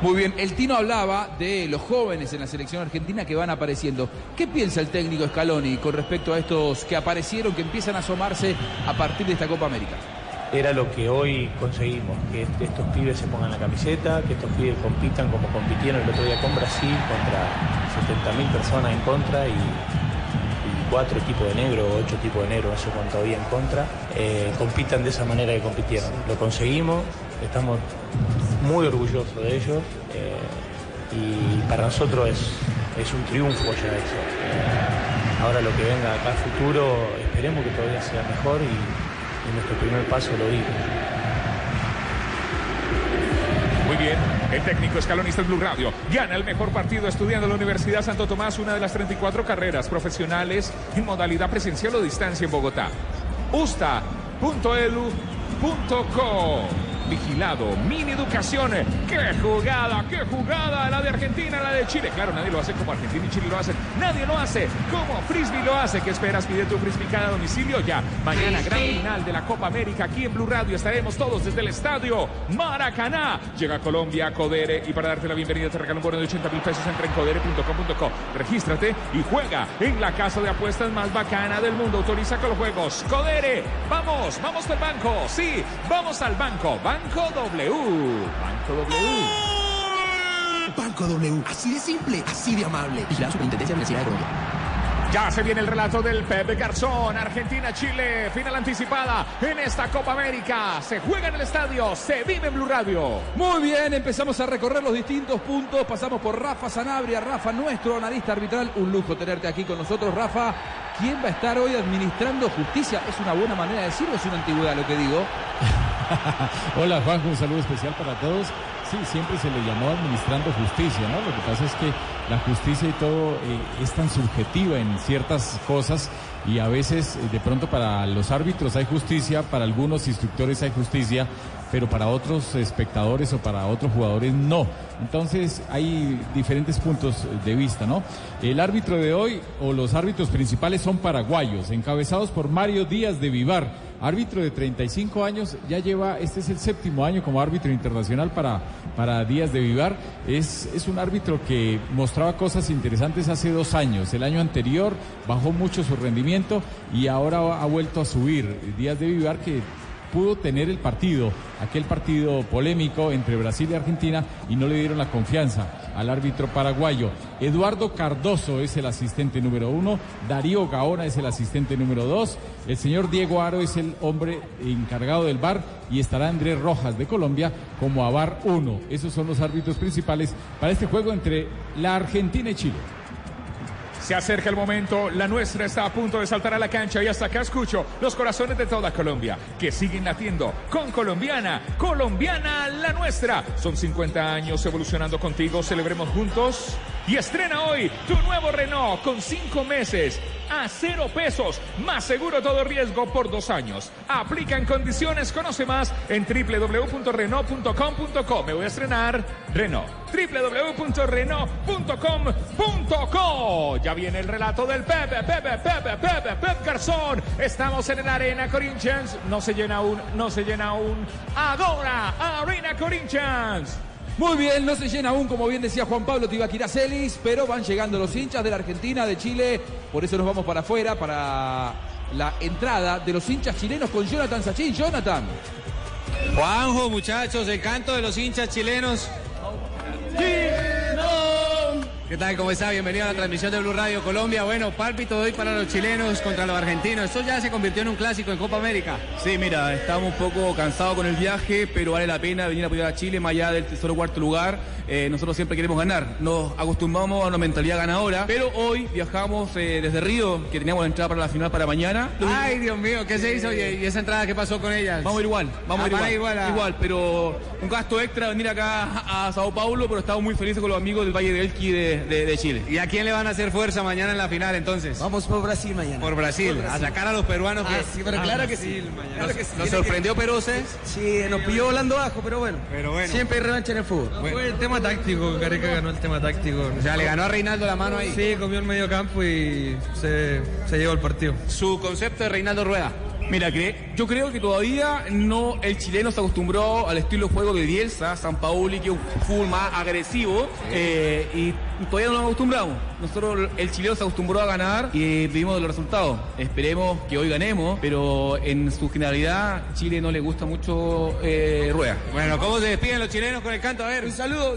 Muy bien, el Tino hablaba de los jóvenes en la selección argentina que van apareciendo. ¿Qué piensa el técnico Scaloni con respecto a estos que aparecieron, que empiezan a asomarse a partir de esta Copa América? era lo que hoy conseguimos, que est- estos pibes se pongan la camiseta, que estos pibes compitan como compitieron el otro día con Brasil, contra 70.000 personas en contra y, cuatro tipos de negro, ocho tipos de negro, no sé cuánto había en contra, eh, compitan de esa manera que compitieron. Lo conseguimos, estamos muy orgullosos de ellos eh, y para nosotros es, es un triunfo ya eso. Eh, ahora lo que venga acá futuro, esperemos que todavía sea mejor y, nuestro primer paso lo dimos. Muy bien, el técnico escalonista Blue Radio gana el mejor partido estudiando en la Universidad Santo Tomás, una de las 34 carreras profesionales en modalidad presencial o distancia en Bogotá. usta.edu Betcris.co. Vigilado, Mini Educación. ¡Qué jugada! ¡Qué jugada! La de Argentina, la de Chile. Claro, nadie lo hace como Argentina y Chile lo hacen. Nadie lo hace como Frisbee lo hace. ¿Qué esperas? Pide tu Frisbee cada domicilio ya. Mañana, gran final de la Copa América aquí en Blue Radio. Estaremos todos desde el estadio Maracaná. Llega Colombia, Codere. Y para darte la bienvenida te regalo un bono de 80 mil pesos. Entra en codere.com.co. Regístrate y juega en la casa de apuestas más bacana del mundo. Autoriza con los juegos. Codere. Vamos, vamos al banco. Sí, vamos al banco. Banco W. Banco W. Banco W, así de simple, así de amable. Y la Superintendencia de Universidad de Colombia. Ya se viene el relato del Pepe Garzón. Argentina-Chile, final anticipada en esta Copa América. Se juega en el estadio, se vive en Blue Radio. Muy bien, empezamos a recorrer los distintos puntos. Pasamos por Rafa Sanabria, Rafa, nuestro analista arbitral. Un lujo tenerte aquí con nosotros, Rafa. ¿Quién va a estar hoy administrando justicia? ¿Es una buena manera de decirlo es una antigüedad lo que digo? [laughs] Hola Juanjo, un saludo especial para todos. Sí, siempre se le llamó administrando justicia, ¿no? Lo que pasa es que la justicia y todo eh, es tan subjetiva en ciertas cosas y a veces eh, de pronto para los árbitros hay justicia, para algunos instructores hay justicia, pero para otros espectadores o para otros jugadores no. Entonces hay diferentes puntos de vista, ¿no? El árbitro de hoy o los árbitros principales son paraguayos, encabezados por Mario Díaz de Vivar, árbitro de 35 años, ya lleva, este es el séptimo año como árbitro internacional para, para Díaz de Vivar. Es, es un árbitro que mostraba cosas interesantes hace dos años. El año anterior bajó mucho su rendimiento y ahora ha vuelto a subir. Díaz de Vivar que pudo tener el partido, aquel partido polémico entre Brasil y Argentina y no le dieron la confianza al árbitro paraguayo. Eduardo Cardoso es el asistente número uno, Darío Gaona es el asistente número dos, el señor Diego Aro es el hombre encargado del bar y estará Andrés Rojas de Colombia como a bar uno. Esos son los árbitros principales para este juego entre la Argentina y Chile. Se acerca el momento, la nuestra está a punto de saltar a la cancha y hasta acá escucho los corazones de toda Colombia que siguen latiendo con colombiana, colombiana la nuestra. Son 50 años evolucionando contigo, celebremos juntos. Y estrena hoy tu nuevo Renault con 5 meses a cero pesos, más seguro todo riesgo por dos años. Aplica en condiciones, conoce más en www.renault.com.co. Me voy a estrenar Renault. www.renault.com.co. Ya viene el relato del Pepe, Pepe, Pepe, Pepe, Pepe Garzón. Estamos en la Arena Corinthians. No se llena aún, no se llena aún. Ahora, Arena Corinthians. Muy bien, no se llena aún, como bien decía Juan Pablo Tibaquira Celis, pero van llegando los hinchas de la Argentina, de Chile. Por eso nos vamos para afuera, para la entrada de los hinchas chilenos con Jonathan Sachin. Jonathan. Juanjo, muchachos, el canto de los hinchas chilenos. ¿Qué tal? ¿Cómo está? Bienvenido a la transmisión de Blue Radio Colombia. Bueno, pálpito hoy para los chilenos contra los argentinos. Esto ya se convirtió en un clásico en Copa América. Sí, mira, estamos un poco cansados con el viaje, pero vale la pena venir a apoyar a Chile más allá del solo cuarto lugar. Eh, nosotros siempre queremos ganar. Nos acostumbramos a una mentalidad ganadora, pero hoy viajamos eh, desde Río, que teníamos la entrada para la final para mañana. Ay, Dios mío, ¿qué se hizo? ¿Y, esa entrada qué pasó con ellas? Vamos a ir igual, vamos Ah, ir igual. a- igual, pero un gasto extra venir acá a Sao Paulo, pero estamos muy felices con los amigos del Valle de Elqui de, de- de Chile. ¿Y a quién le van a hacer fuerza mañana en la final entonces? Vamos por Brasil mañana. Por Brasil, Por Brasil. a sacar a los peruanos. Ah, que- sí, pero Ah, claro que Brasil, sí. mañana. Claro que sí. ¿Los Tiene sorprendió que- Perú ustedes? Sí, nos pilló volando bajo, pero bueno. Pero bueno. Siempre hay revancha en el fútbol. Fue el tema táctico, Gareca ganó el tema táctico. O sea, le ganó a Reinaldo la mano ahí. Sí, comió el medio campo y se, se llevó el partido. Su concepto de Reinaldo Rueda. Mira, cre- yo creo que todavía no el chileno se acostumbró al estilo de juego de Bielsa, San Pauli, que es un fútbol más agresivo, eh, y todavía no nos acostumbramos. Nosotros, el chileno se acostumbró a ganar y vimos los resultados. Esperemos que hoy ganemos, pero en su generalidad, Chile no le gusta mucho eh, Rueda. Bueno, ¿cómo se despiden los chilenos con el canto? A ver. Un saludo.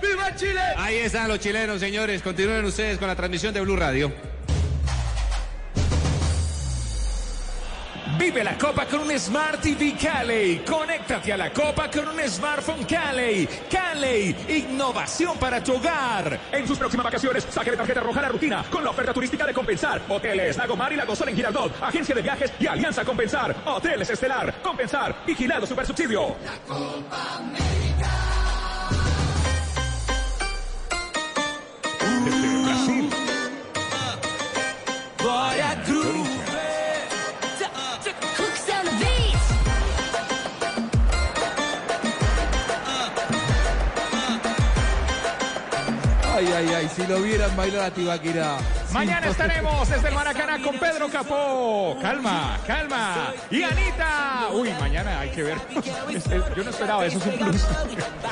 ¡Viva Chile! Ahí están los chilenos, señores. Continúen ustedes con la transmisión de Blue Radio. Vive la Copa con un Smart TV Cali. Conéctate a la Copa con un smartphone Cali. Cali, innovación para tu hogar. En sus próximas vacaciones, saque de tarjeta roja la rutina con la oferta turística de Compensar. Hoteles Lagomar y Lago Sol en Girardot. Agencia de viajes y Alianza Compensar. Hoteles Estelar. Compensar. Vigilado Super Subsidio. Desde Brasil. Groove. Ay, ay, si lo vieran bailar a Tibaquirá. Mañana estaremos desde el Maracaná con Pedro Capó. Calma, calma. Y Anita. Uy, mañana hay que ver. [laughs] Yo no esperaba, eso es un plus.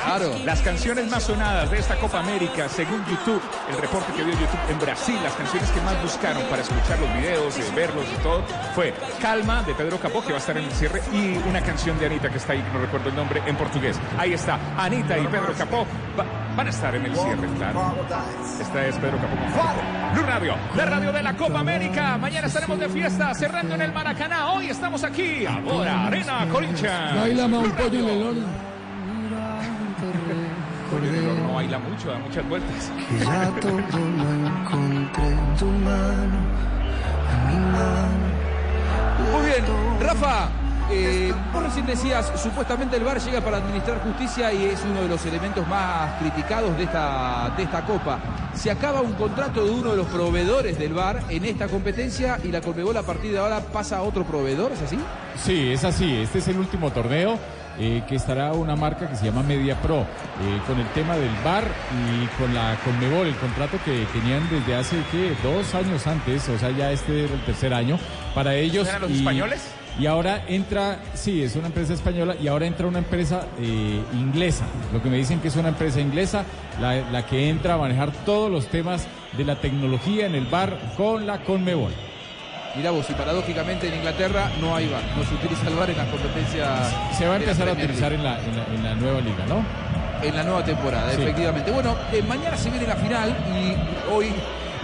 Claro. Las canciones más sonadas de esta Copa América, según YouTube, el reporte que dio YouTube en Brasil, las canciones que más buscaron para escuchar los videos, eh, verlos y todo, fue Calma de Pedro Capó, que va a estar en el cierre, y una canción de Anita que está ahí, no recuerdo el nombre, en portugués. Ahí está, Anita y Pedro Capó va- van a estar en el cierre, claro. Esta es Pedro Capó con. Blue Radio, la radio de la Copa América. Mañana estaremos de fiesta, cerrando en el Maracaná. Hoy estamos aquí, ahora, Arena Corinthians. Baila más un pollo en el horno. Pollo en el horno baila mucho, da muchas vueltas. Ya todo lo encontré en tu mano, en mi mano. Muy bien, Rafa. Eh, vos recién decías, supuestamente el VAR llega para administrar justicia y es uno de los elementos más criticados de esta, de esta Copa. Se acaba un contrato de uno de los proveedores del VAR en esta competencia y la Conmebol a partir de ahora pasa a otro proveedor, ¿es así? Sí, es así. Este es el último torneo eh, que estará una marca que se llama Media Pro. eh, con el tema del VAR y con la Conmebol, el contrato que tenían desde hace ¿qué? dos años antes, o sea, ya este era el tercer año para ellos. ¿Eran los y- españoles? Y ahora entra, sí, es una empresa española y ahora entra una empresa eh, inglesa. Lo que me dicen que es una empresa inglesa, la, la que entra a manejar todos los temas de la tecnología en el bar con la Conmebol. Mirá vos, y paradójicamente en Inglaterra no hay VAR, no se utiliza el VAR en las competencias. Se va a empezar a utilizar en la, en la- en la nueva liga, ¿no? en la nueva temporada, Sí. efectivamente. Bueno, eh, mañana se viene la final y hoy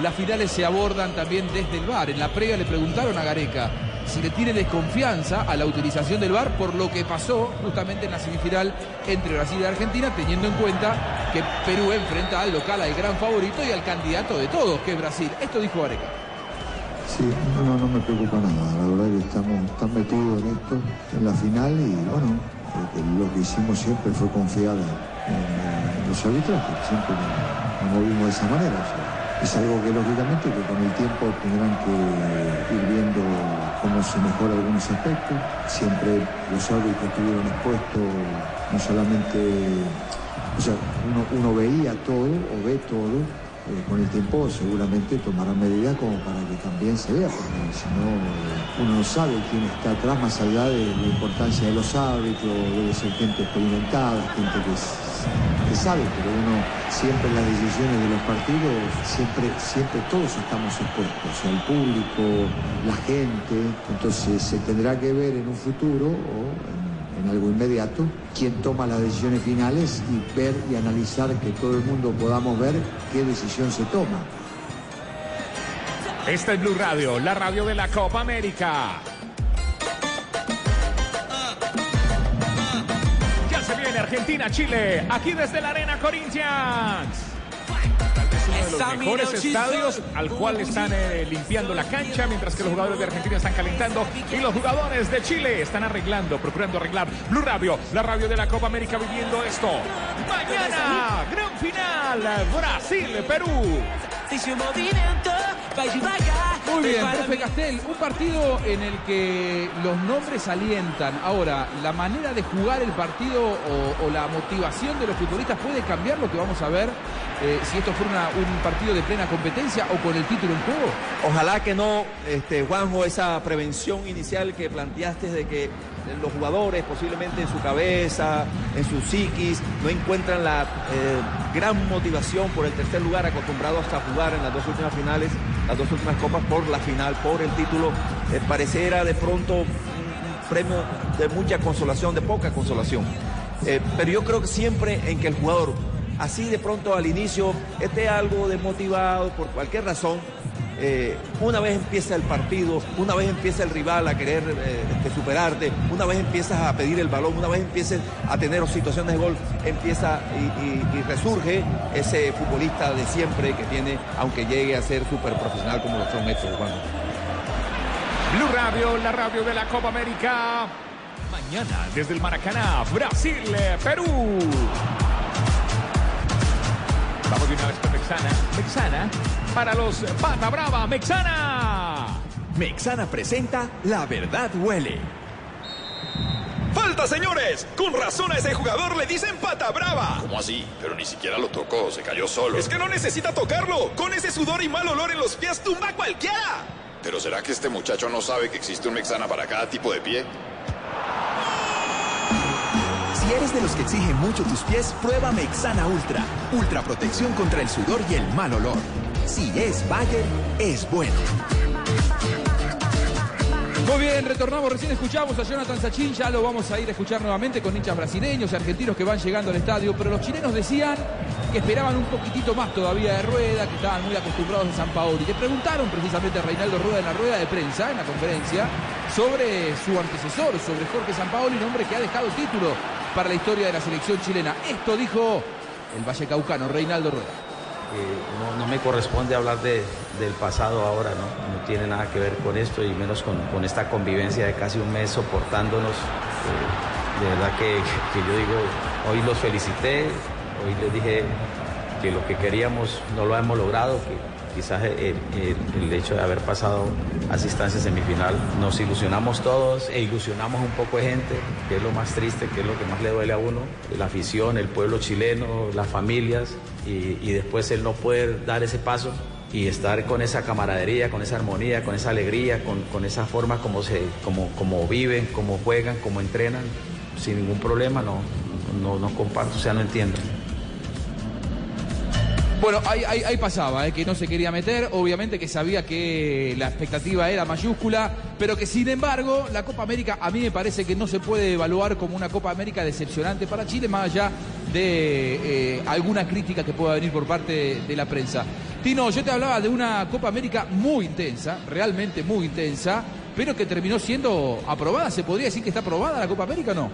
las finales se abordan también desde el VAR. En la previa le preguntaron a Gareca si le tiene desconfianza a la utilización del VAR por lo que pasó justamente en la semifinal entre Brasil y Argentina, teniendo en cuenta que Perú enfrenta al local, al gran favorito y al candidato de todos, que es Brasil. Esto dijo Gareca. Sí, no, no me preocupa nada. La verdad que estamos tan metidos en esto, en la final, y bueno, eh, lo que hicimos siempre fue confiar en, los arbitrajes. Siempre nos, movimos de esa manera. Es algo que lógicamente que con el tiempo tendrán que ir viendo cómo se mejora algunos aspectos. Siempre los árbitros estuvieron expuestos no solamente o sea, uno, veía todo o ve todo, eh, con el tiempo seguramente tomará medidas como para que también se vea, porque si no, uno no sabe quién está atrás, más allá de la importancia de los árbitros, debe ser gente experimentada, gente que, s- que sabe, pero uno siempre las decisiones de los partidos, siempre, siempre todos estamos expuestos, el público, la gente, entonces se tendrá que ver en un futuro o en algo inmediato, quién toma las decisiones finales y ver y analizar que todo el mundo podamos ver qué decisión se toma. Esta es Blue Radio, la radio de la Copa América. Argentina, Chile, aquí desde la Arena Corinthians. Vez uno de los mejores estadios al cual están eh, limpiando la cancha mientras que los jugadores de Argentina están calentando y los jugadores de Chile están arreglando, procurando arreglar. Blue Radio, la radio de la Copa América viviendo esto. Mañana, gran final, Brasil, Perú. Muy bien, profe Castel, un partido en el que los nombres alientan. Ahora, la manera de jugar el partido o, o la motivación de los futbolistas puede cambiar lo que vamos a ver eh, si esto fuera un partido de plena competencia o con el título en juego. Ojalá que no, este, Juanjo, esa prevención inicial que planteaste de que los jugadores posiblemente en su cabeza, en su psiquis, no encuentran la eh, gran motivación por el tercer lugar acostumbrados a jugar en las dos últimas finales, las dos últimas copas por la final, por el título, eh, pareciera de pronto un, premio de mucha consolación, de poca consolación. Pero yo creo que siempre en que el jugador, así de pronto al inicio, esté algo desmotivado por cualquier razón, eh, una vez empieza el partido, una vez empieza el rival a querer eh, este, superarte, una vez empiezas a pedir el balón, una vez empiezas a tener situaciones de gol, empieza y, resurge ese futbolista de siempre que tiene, aunque llegue a ser súper profesional como lo son estos, Juan. Blue Radio, la radio de la Copa América. Mañana desde el Maracaná, Brasil, eh, Perú. Vamos de una vez con Mexana. Mexana para los Pata Brava. Mexana. Mexana presenta La Verdad Huele. ¡Falta! ¡Alerta, señores! Con razón a ese jugador le dicen pata brava. ¿Cómo así? Pero ni siquiera lo tocó, se cayó solo. Es que no necesita tocarlo. Con ese sudor y mal olor en los pies tumba a cualquiera. Pero ¿será que este muchacho no sabe que existe un Mexana para cada tipo de pie? Si eres de los que exigen mucho tus pies, prueba Mexana Ultra. Ultra protección contra el sudor y el mal olor. Si es Bayer, es bueno. Muy bien, retornamos, recién escuchamos a Jonathan Sachin, ya lo vamos a ir a escuchar nuevamente con hinchas brasileños, argentinos que van llegando al estadio, pero los chilenos decían que esperaban un poquitito más todavía de Rueda, que estaban muy acostumbrados a San Paolo. Y le preguntaron precisamente a Reinaldo Rueda en la rueda de prensa, en la conferencia, sobre su antecesor, sobre Jorge Sampaoli, un hombre que ha dejado título para la historia de la selección chilena. Esto dijo el Vallecaucano, Reinaldo Rueda. Eh, no, me corresponde hablar de- del pasado ahora, ¿no? No tiene nada que ver con esto y menos con, con esta convivencia de casi un mes soportándonos. Eh, de verdad que, que yo digo, hoy los felicité, hoy les dije que lo que queríamos no lo hemos logrado, quizás el, hecho de haber pasado a instancia semifinal nos ilusionamos todos e ilusionamos un poco de gente, que es lo más triste, que es lo que más le duele a uno, la afición, el pueblo chileno, las familias, y, y después el no poder dar ese paso y estar con esa camaradería, con esa armonía, con esa alegría, con, con esa forma como, se, como, como viven, como juegan, como entrenan, sin ningún problema, no, no, no comparto, o sea, no entiendo. Bueno, ahí, ahí- pasaba, eh, que no se quería meter, obviamente que sabía que la expectativa era mayúscula, pero que sin embargo la Copa América a mí me parece que no se puede evaluar como una Copa América decepcionante para Chile, más allá de eh, alguna crítica que pueda venir por parte de la prensa. Tino, yo te hablaba de una Copa América muy intensa, realmente muy intensa, pero que terminó siendo aprobada. ¿Se podría decir que está aprobada la Copa América o no?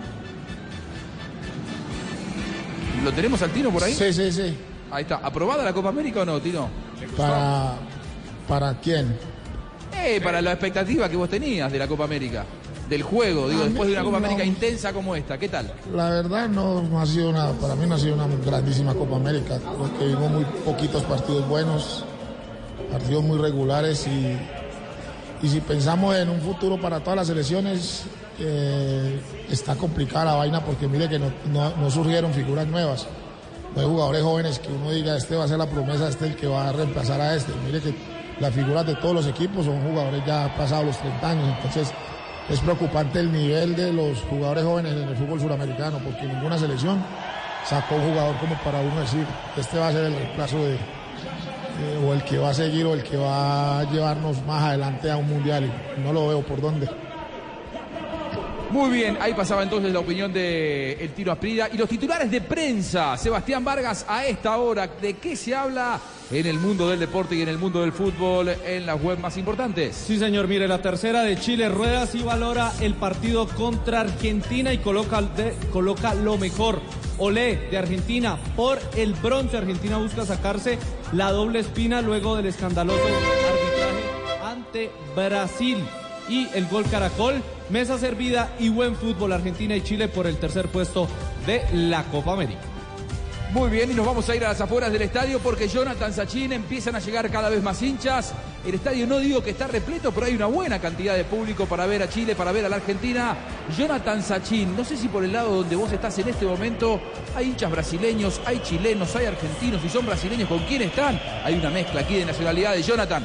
¿Lo tenemos al Tino por ahí? Sí, sí, sí. Ahí está. ¿Aprobada la Copa América o no, Tino? ¿Para, ¿Para quién? Eh, para la expectativa que vos tenías de la Copa América. Del juego, digo, A después de una Copa no. América intensa como esta. ¿Qué tal? La verdad no, no ha sido una, para mí no ha sido una grandísima Copa América. Creo que vimos muy poquitos partidos buenos, partidos muy regulares y, y si pensamos en un futuro para todas las selecciones, eh, está complicada la vaina porque mire que no, no- no surgieron figuras nuevas. No hay jugadores jóvenes que uno diga, este va a ser la promesa, este es el que va a reemplazar a este. Mire que las figuras de todos los equipos son jugadores ya pasados los 30 años, entonces es preocupante el nivel de los jugadores jóvenes en el fútbol suramericano, porque ninguna selección sacó un jugador como para uno decir, este va a ser el reemplazo de, o el que va a seguir o el que va a llevarnos más adelante a un mundial. No lo veo por dónde. Muy bien, ahí pasaba entonces la opinión de el tiro Asprida y los titulares de prensa. Sebastián Vargas, a esta hora, ¿de qué se habla en el mundo del deporte y en el mundo del fútbol en las web más importantes? Sí, señor. Mire, la tercera de Chile rueda sí valora el partido contra Argentina y coloca, coloca lo mejor. Olé de Argentina por el bronce. Argentina busca sacarse la doble espina luego del escandaloso arbitraje ante Brasil. Y el gol Caracol, mesa servida y buen fútbol Argentina y Chile por el tercer puesto de la Copa América. Muy bien, y nos vamos a ir a las afueras del estadio porque Jonathan Sachin empiezan a llegar cada vez más hinchas. El estadio no digo que está repleto, pero hay una buena cantidad de público para ver a Chile, para ver a la Argentina. Jonathan Sachin, no sé si por el lado donde vos estás en este momento hay hinchas brasileños, hay chilenos, hay argentinos. Si son brasileños, ¿con quién están? Hay una mezcla aquí de nacionalidades. Jonathan.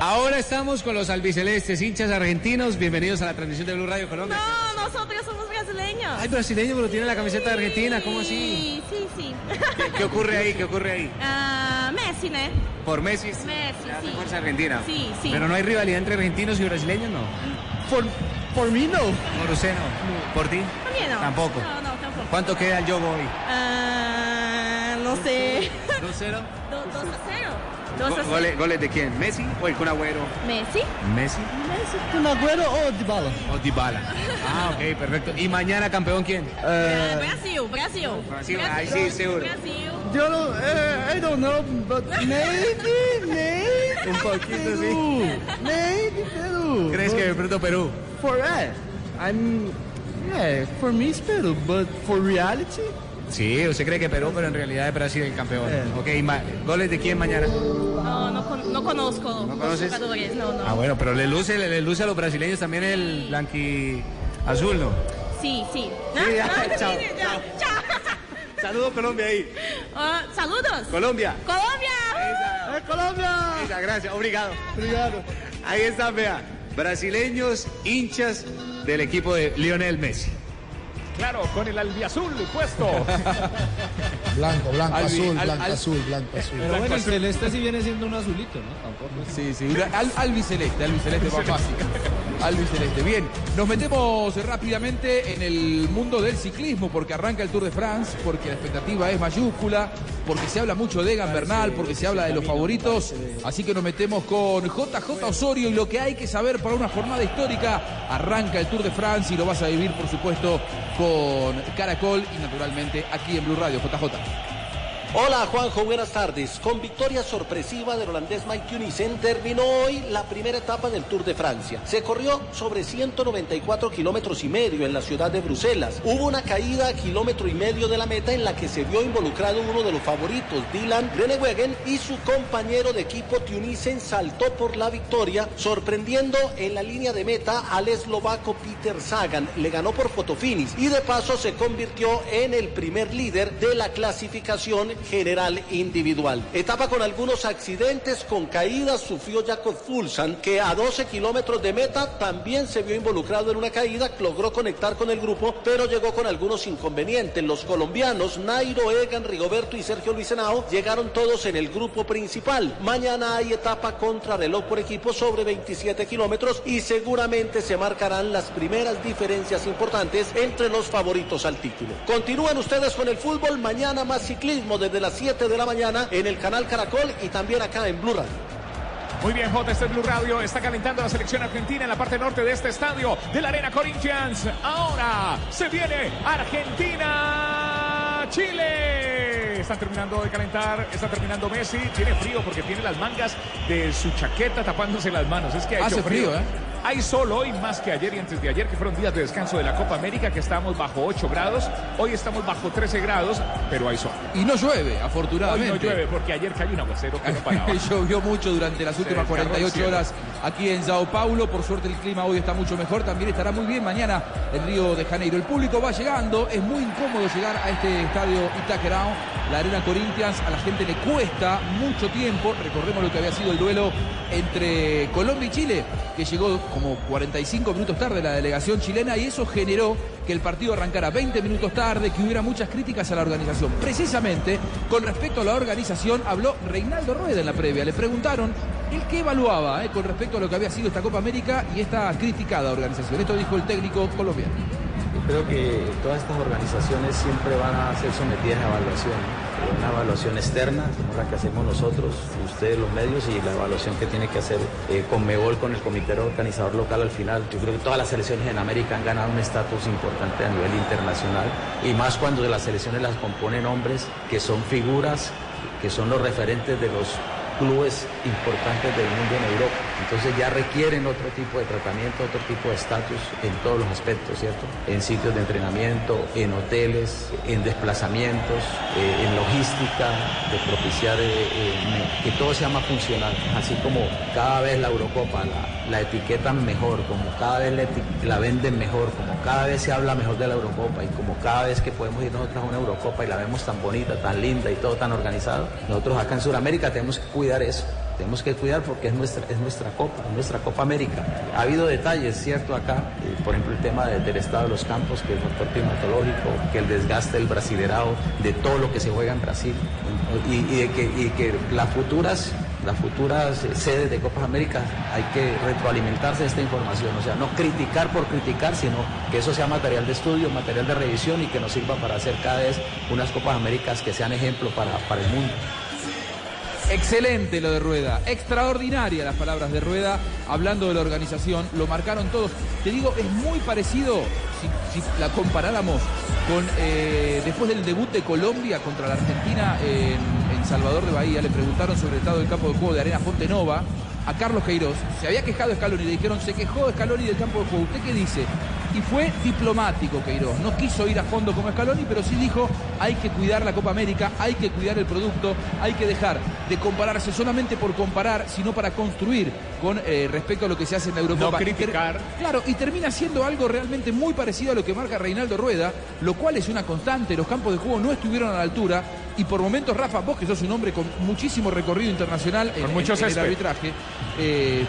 Ahora estamos con los albicelestes, hinchas argentinos. Bienvenidos a la transmisión de Blue Radio Colombia. No, nosotros somos brasileños. Ay, brasileño, pero tiene la camiseta de Argentina, ¿cómo así? Sí, sí, sí. ¿Qué, qué ocurre ahí? ¿Qué ocurre ahí? Ah, Messi, ¿no? Por Messi. Messi, sí. Fuerza Argentina. Sí, sí. Pero no hay rivalidad entre argentinos y brasileños, ¿no? Por, por mí no. Por usted no. ¿Por ti? También no. Tampoco. No, no, tampoco. ¿Cuánto queda el yogo hoy? Ah, no sé. 2-0. 2 a 0. 2 a Go- 0. ¿Goles, ¿Goles de quién? ¿Messi o el Kun Agüero? Messi. ¿Messi? Messi. ¿Kun Agüero o Dybala? O Dybala. Ah, ok, perfecto. ¿Y mañana campeón quién? Ah, Brasil, Brasil. Brasil, ahí sí, seguro. Brasil. Yo no, eh, I don't know, but maybe, maybe. [laughs] Un poquito, sí. Maybe Peru. ¿Crees que de pronto Perú? For that, I'm, yeah, for me it's Peru, but for reality, Sí, usted cree que Perú, pero en realidad es Brasil el campeón. Eh. Ok, ¿y ma- ¿goles de quién mañana? no, no, con- no conozco conoces? jugadores, no, no. Ah, bueno, pero le luce, le, le luce a los brasileños también el blanqui azul, ¿no? Sí, sí. Sí, ya, Ah, chao, sí, ya, chao. chao. Saludos Colombia ahí. Ah, saludos. Colombia. Colombia. ¡Eh, Colombia! Esa, gracias, obrigado. Obrigado. Ahí está, vea. Brasileños hinchas del equipo de Lionel Messi. Claro, con el albiazul puesto. [laughs] Blanco, blanco, Albi- azul, al- blanco, al- azul, blanco, azul. Pero bueno, el celeste sí viene siendo un azulito, ¿no? Tampoco. Sí, sí, al, albiceleste, albiceleste [laughs] fácil. Albiceleste. Bien, nos metemos rápidamente en el mundo del ciclismo porque arranca el Tour de France, porque la expectativa es mayúscula, porque se habla mucho de Egan Bernal, porque se habla de los favoritos. Así que nos metemos con JJ Osorio y lo que hay que saber para una jornada histórica. Arranca el Tour de France y lo vas a vivir, por supuesto, con Caracol y naturalmente aquí en Blue Radio. JJ. Hola Juanjo, buenas tardes. Con victoria sorpresiva del holandés Mike Tunisen terminó hoy la primera etapa del Tour de Francia. Se corrió sobre 194 kilómetros y medio en la ciudad de Bruselas. Hubo una caída a kilómetro y medio de la meta en la que se vio involucrado uno de los favoritos, Dylan Groenewegen, y su compañero de equipo Tunisen saltó por la victoria, sorprendiendo en la línea de meta al eslovaco Peter Sagan. Le ganó por fotofinish y de paso se convirtió en el primer líder de la clasificación general individual. Etapa con algunos accidentes, con caídas, sufrió Jacob Fulsan, que a 12 kilómetros de meta también se vio involucrado en una caída, logró conectar con el grupo, pero llegó con algunos inconvenientes. Los colombianos, Nairo, Egan, Rigoberto y Sergio Luis Henao, llegaron todos en el grupo principal. Mañana hay etapa contra reloj por equipo sobre 27 kilómetros y seguramente se marcarán las primeras diferencias importantes entre los favoritos al título. Continúan ustedes con el fútbol, mañana más ciclismo desde las 7 de la mañana en el canal Caracol y también acá en Blue Radio. Muy bien, J, este es Blue Radio. Está calentando la selección argentina en la parte norte de este estadio de la Arena Corinthians. Ahora se viene Argentina, Chile. Están terminando de calentar, está terminando Messi. Tiene frío porque tiene las mangas de su chaqueta tapándose las manos. Es que ha Hace hecho frío. frío, ¿eh? Hay sol hoy más que ayer y antes de ayer, que fueron días de descanso de la Copa América, que estábamos bajo 8 grados. Hoy estamos bajo 13 grados, pero hay sol. Y no llueve, Hoy afortunadamente. no llueve porque ayer cayó un aguacero que no paraba. [laughs] Llovió mucho durante las últimas desgarró el 48 cielo. horas aquí en Sao Paulo. Por suerte el clima hoy está mucho mejor. También estará muy bien mañana en Río de Janeiro. El público va llegando. Es muy incómodo llegar a este estadio Itaquerão, la Arena Corinthians. A la gente le cuesta mucho tiempo. Recordemos lo que había sido el duelo entre Colombia y Chile, que llegó como 45 minutos tarde la delegación chilena y eso generó que el partido arrancara 20 minutos tarde, que hubiera muchas críticas a la organización. Precisamente con respecto a la organización habló Reinaldo Rueda en la previa. Le preguntaron el que evaluaba eh, con respecto a lo que había sido esta Copa América y esta criticada organización. Esto dijo el técnico colombiano. Creo que todas estas organizaciones siempre van a ser sometidas a evaluación. Una evaluación externa, como la que hacemos nosotros, ustedes los medios, y la evaluación que tiene que hacer eh, Conmebol con el comité organizador local al final. Yo creo que todas las selecciones en América han ganado un estatus importante a nivel internacional, y más cuando de las selecciones las componen hombres que son figuras, que son los referentes de los clubes importantes del mundo en Europa. Entonces ya requieren otro tipo de tratamiento, otro tipo de estatus en todos los aspectos, ¿cierto? En sitios de entrenamiento, en hoteles, en desplazamientos, eh, en logística, de propiciar eh, eh, que todo sea más funcional. Así como cada vez la Eurocopa la, la etiquetan mejor, como cada vez la, venden mejor, como cada vez se habla mejor de la Eurocopa y como cada vez que podemos ir nosotros a una Eurocopa y la vemos tan bonita, tan linda y todo tan organizado, nosotros acá en Sudamérica tenemos que cuidar eso. Tenemos que cuidar porque es nuestra, es nuestra Copa, es nuestra Copa América. Ha habido detalles, ¿cierto? Acá, eh, por ejemplo, el tema de- del estado de los campos, que el factor climatológico, que el desgaste del brasilerado, de todo lo que se juega en Brasil, y, que, y que las futuras las futuras eh, sedes de Copas América hay que retroalimentarse de esta información, o sea, no criticar por criticar, sino que eso sea material de estudio, material de revisión y que nos sirva para hacer cada vez unas Copas Américas que sean ejemplo para, para el mundo. Excelente lo de Rueda, extraordinaria las palabras de Rueda, hablando de la organización, lo marcaron todos. Te digo, es muy parecido, si, la comparáramos con eh, después del debut de Colombia contra la Argentina en, en Salvador de Bahía, le preguntaron sobre el estado del campo de juego de Arena Fonte Nova a Carlos Queiroz. Se había quejado Scaloni, le dijeron, se quejó Scaloni del campo de juego. ¿Usted qué dice? Y fue diplomático Queiroz. No quiso ir a fondo como Scaloni, pero sí dijo hay que cuidar la Copa América, hay que cuidar el producto, hay que dejar de compararse solamente por comparar, sino para construir con eh, respecto a lo que se hace en la Eurocopa. No criticar. Claro, y termina siendo algo realmente muy parecido a lo que marca Reinaldo Rueda, lo cual es una constante. Los campos de juego no estuvieron a la altura y por momentos, Rafa, vos que sos un hombre con muchísimo recorrido internacional en, en- en el arbitraje, eh,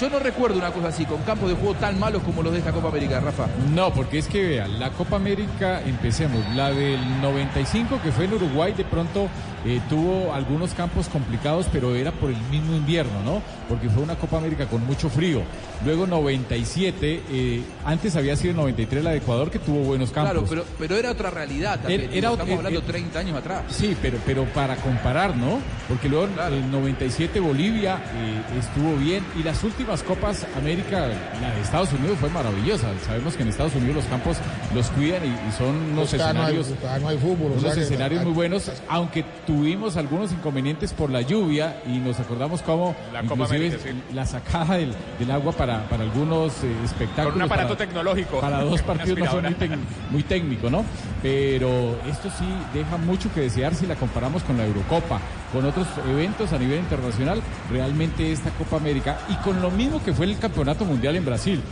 yo no recuerdo una cosa así, con campos de juego tan malos como los de esta Copa América, Rafa. No, porque es que vean, la Copa América, empecemos, la del 95 que fue en Uruguay, de pronto eh, tuvo algunos campos complicados, pero era por el mismo invierno, ¿no? Porque fue una Copa América con mucho frío. Luego 97, eh, antes había sido 93 la de Ecuador que tuvo buenos campos. Claro, pero, pero era otra realidad también. Era- era- Estamos eh, hablando eh, 30 años atrás. Sí, pero, pero para comparar, ¿no? Porque luego en el 97 Bolivia eh, estuvo bien y las últimas Copas América, la de Estados Unidos fue maravillosa. Sabemos que en Estados Unidos los campos los cuidan y, y son unos Pues acá no hay- escenarios, no hay fútbol, o unos que- escenarios muy buenos, aunque tuvimos algunos inconvenientes por la lluvia y nos acordamos cómo La inclusive América, sí. la sacada del, del agua para, para algunos eh, espectáculos. Con un aparato para- tecnológico. Para dos [laughs] partidos no fue muy, tec- muy técnico, ¿no? Pero esto sí deja mucho que desear si la comparamos con la Eurocopa, con otros eventos a nivel internacional, realmente esta Copa América y con lo mismo que fue el Campeonato Mundial en Brasil.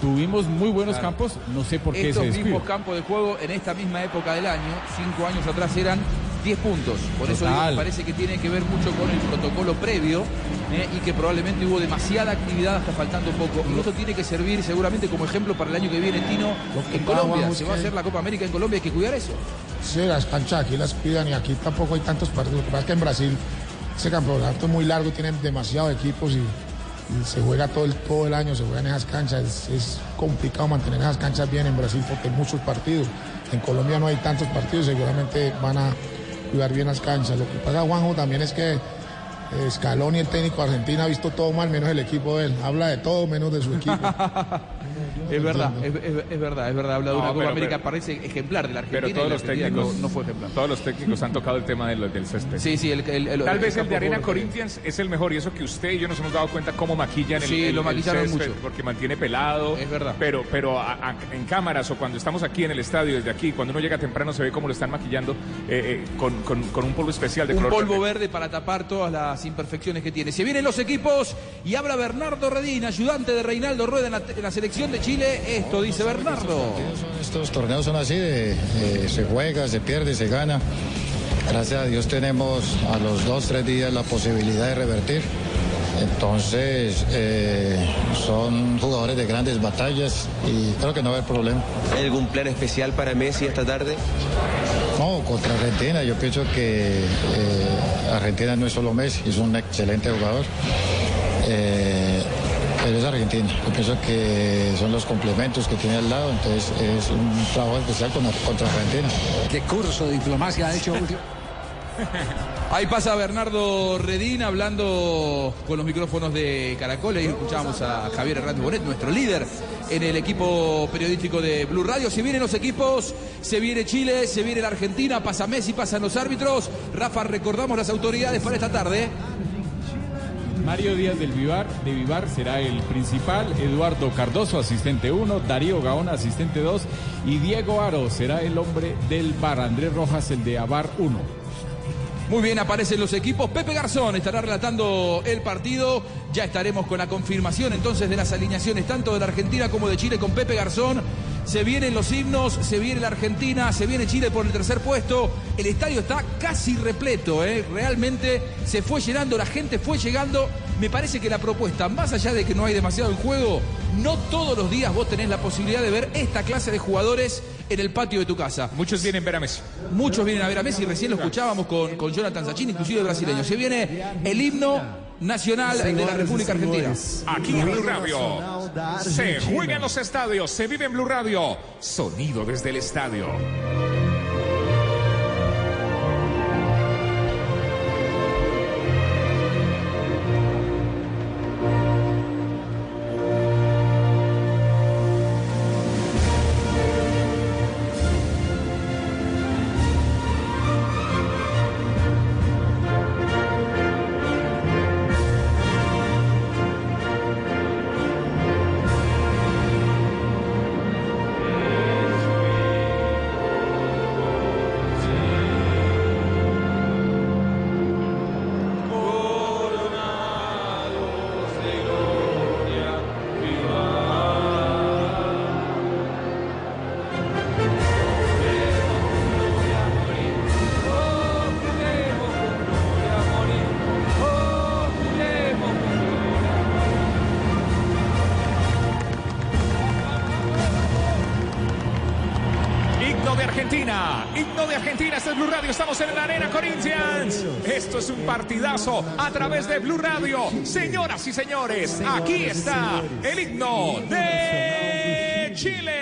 tuvimos muy buenos Claro. campos, no sé por qué Estos se mismos campos de juego en esta misma época del año, cinco años atrás, eran 10 puntos. Por eso digo parece que tiene que ver mucho con el protocolo previo eh, y que probablemente hubo demasiada actividad hasta faltando poco. Y esto tiene que servir seguramente como ejemplo para el año que viene, Tino, que en Colombia. Se va a hacer la Copa América en Colombia, hay que cuidar eso. Sí, las canchas aquí las cuidan y aquí tampoco hay tantos partidos. Lo que pasa es que en Brasil ese campeonato es muy largo, tienen demasiados equipos y se juega todo el, todo el año, se juega en esas canchas. Es, complicado mantener esas canchas bien en Brasil porque hay muchos partidos. En Colombia no hay tantos partidos, seguramente van a cuidar bien las canchas. Lo que pasa, Juanjo, también es que eh, Scaloni, el técnico de Argentina, ha visto todo mal, menos el equipo de él. Habla de todo menos de su equipo. [laughs] Es verdad, es, es- es verdad, es verdad. Habla de No, una Copa pero- América, pero- parece ejemplar de la Argentina. Pero todos los técnicos no, no fue ejemplar. Todos los técnicos han tocado el tema del, del césped. Sí, sí, el, el- el- Tal el vez el de Arena Corinthians es el mejor y eso que usted y yo nos hemos dado cuenta cómo maquillan el, Sí, lo maquillaron césped, mucho. porque mantiene pelado. Es verdad. Pero, pero a- a- en cámaras o cuando estamos aquí en el estadio desde aquí, cuando uno llega temprano se ve cómo lo están maquillando eh, eh, con, con- con un polvo especial de Un color polvo verde. verde para tapar todas las imperfecciones que tiene. Se vienen los equipos y habla Bernardo Redín, ayudante de Reinaldo Rueda en la, en la selección de Chile. Esto dice Bernardo. Estos torneos son así, de, eh, se juega, se pierde, se gana. Gracias a Dios tenemos a los dos, tres días la posibilidad de revertir. Entonces, eh, son jugadores de grandes batallas y creo que no va a haber problema. ¿Hay algún plan especial para Messi esta tarde? No, contra Argentina, yo pienso que eh, Argentina no es solo Messi, es un excelente jugador. Eh, pero es Argentina. Yo pienso que son los complementos que tiene al lado, entonces es un trabajo especial con- contra Argentina. ¿Qué curso de diplomacia ha hecho? [laughs] Ahí pasa Bernardo Redín hablando con los micrófonos de Caracol. Ahí escuchábamos a Javier Hernández Bonet, nuestro líder en el equipo periodístico de Blue Radio. Se vienen los equipos, se viene Chile, se viene la Argentina, pasa Messi, pasan los árbitros. Rafa, recordamos las autoridades para esta tarde. Mario Díaz del Vivar, de Vivar será el principal, Eduardo Cardoso, asistente 1, Darío Gaona, asistente 2 y Diego Aro será el hombre del bar, Andrés Rojas, el de Avar 1. Muy bien, aparecen los equipos. Pepe Garzón estará relatando el partido. Ya estaremos con la confirmación entonces de las alineaciones tanto de la Argentina como de Chile con Pepe Garzón. Se vienen los himnos, se viene la Argentina, se viene Chile por el tercer puesto. El estadio está casi repleto, ¿eh? realmente se fue llenando, la gente fue llegando. Me parece que la propuesta, más allá de que no hay demasiado en juego, no todos los días vos tenés la posibilidad de ver esta clase de jugadores en el patio de tu casa. Muchos vienen a ver a Messi. Muchos vienen a ver a Messi, recién lo escuchábamos con, con Jonathan Sachin, inclusive brasileño. Se viene el himno nacional de la República Argentina. Aquí en Blue Radio. Se juega en los estadios, se vive en Blue Radio. Sonido desde el estadio. Argentina. Himno de Argentina, este es Blue Radio. Estamos en la Arena Corinthians. Esto es un partidazo a través de Blue Radio. Señoras y señores, aquí está el himno de Chile.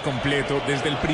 Completo desde el primer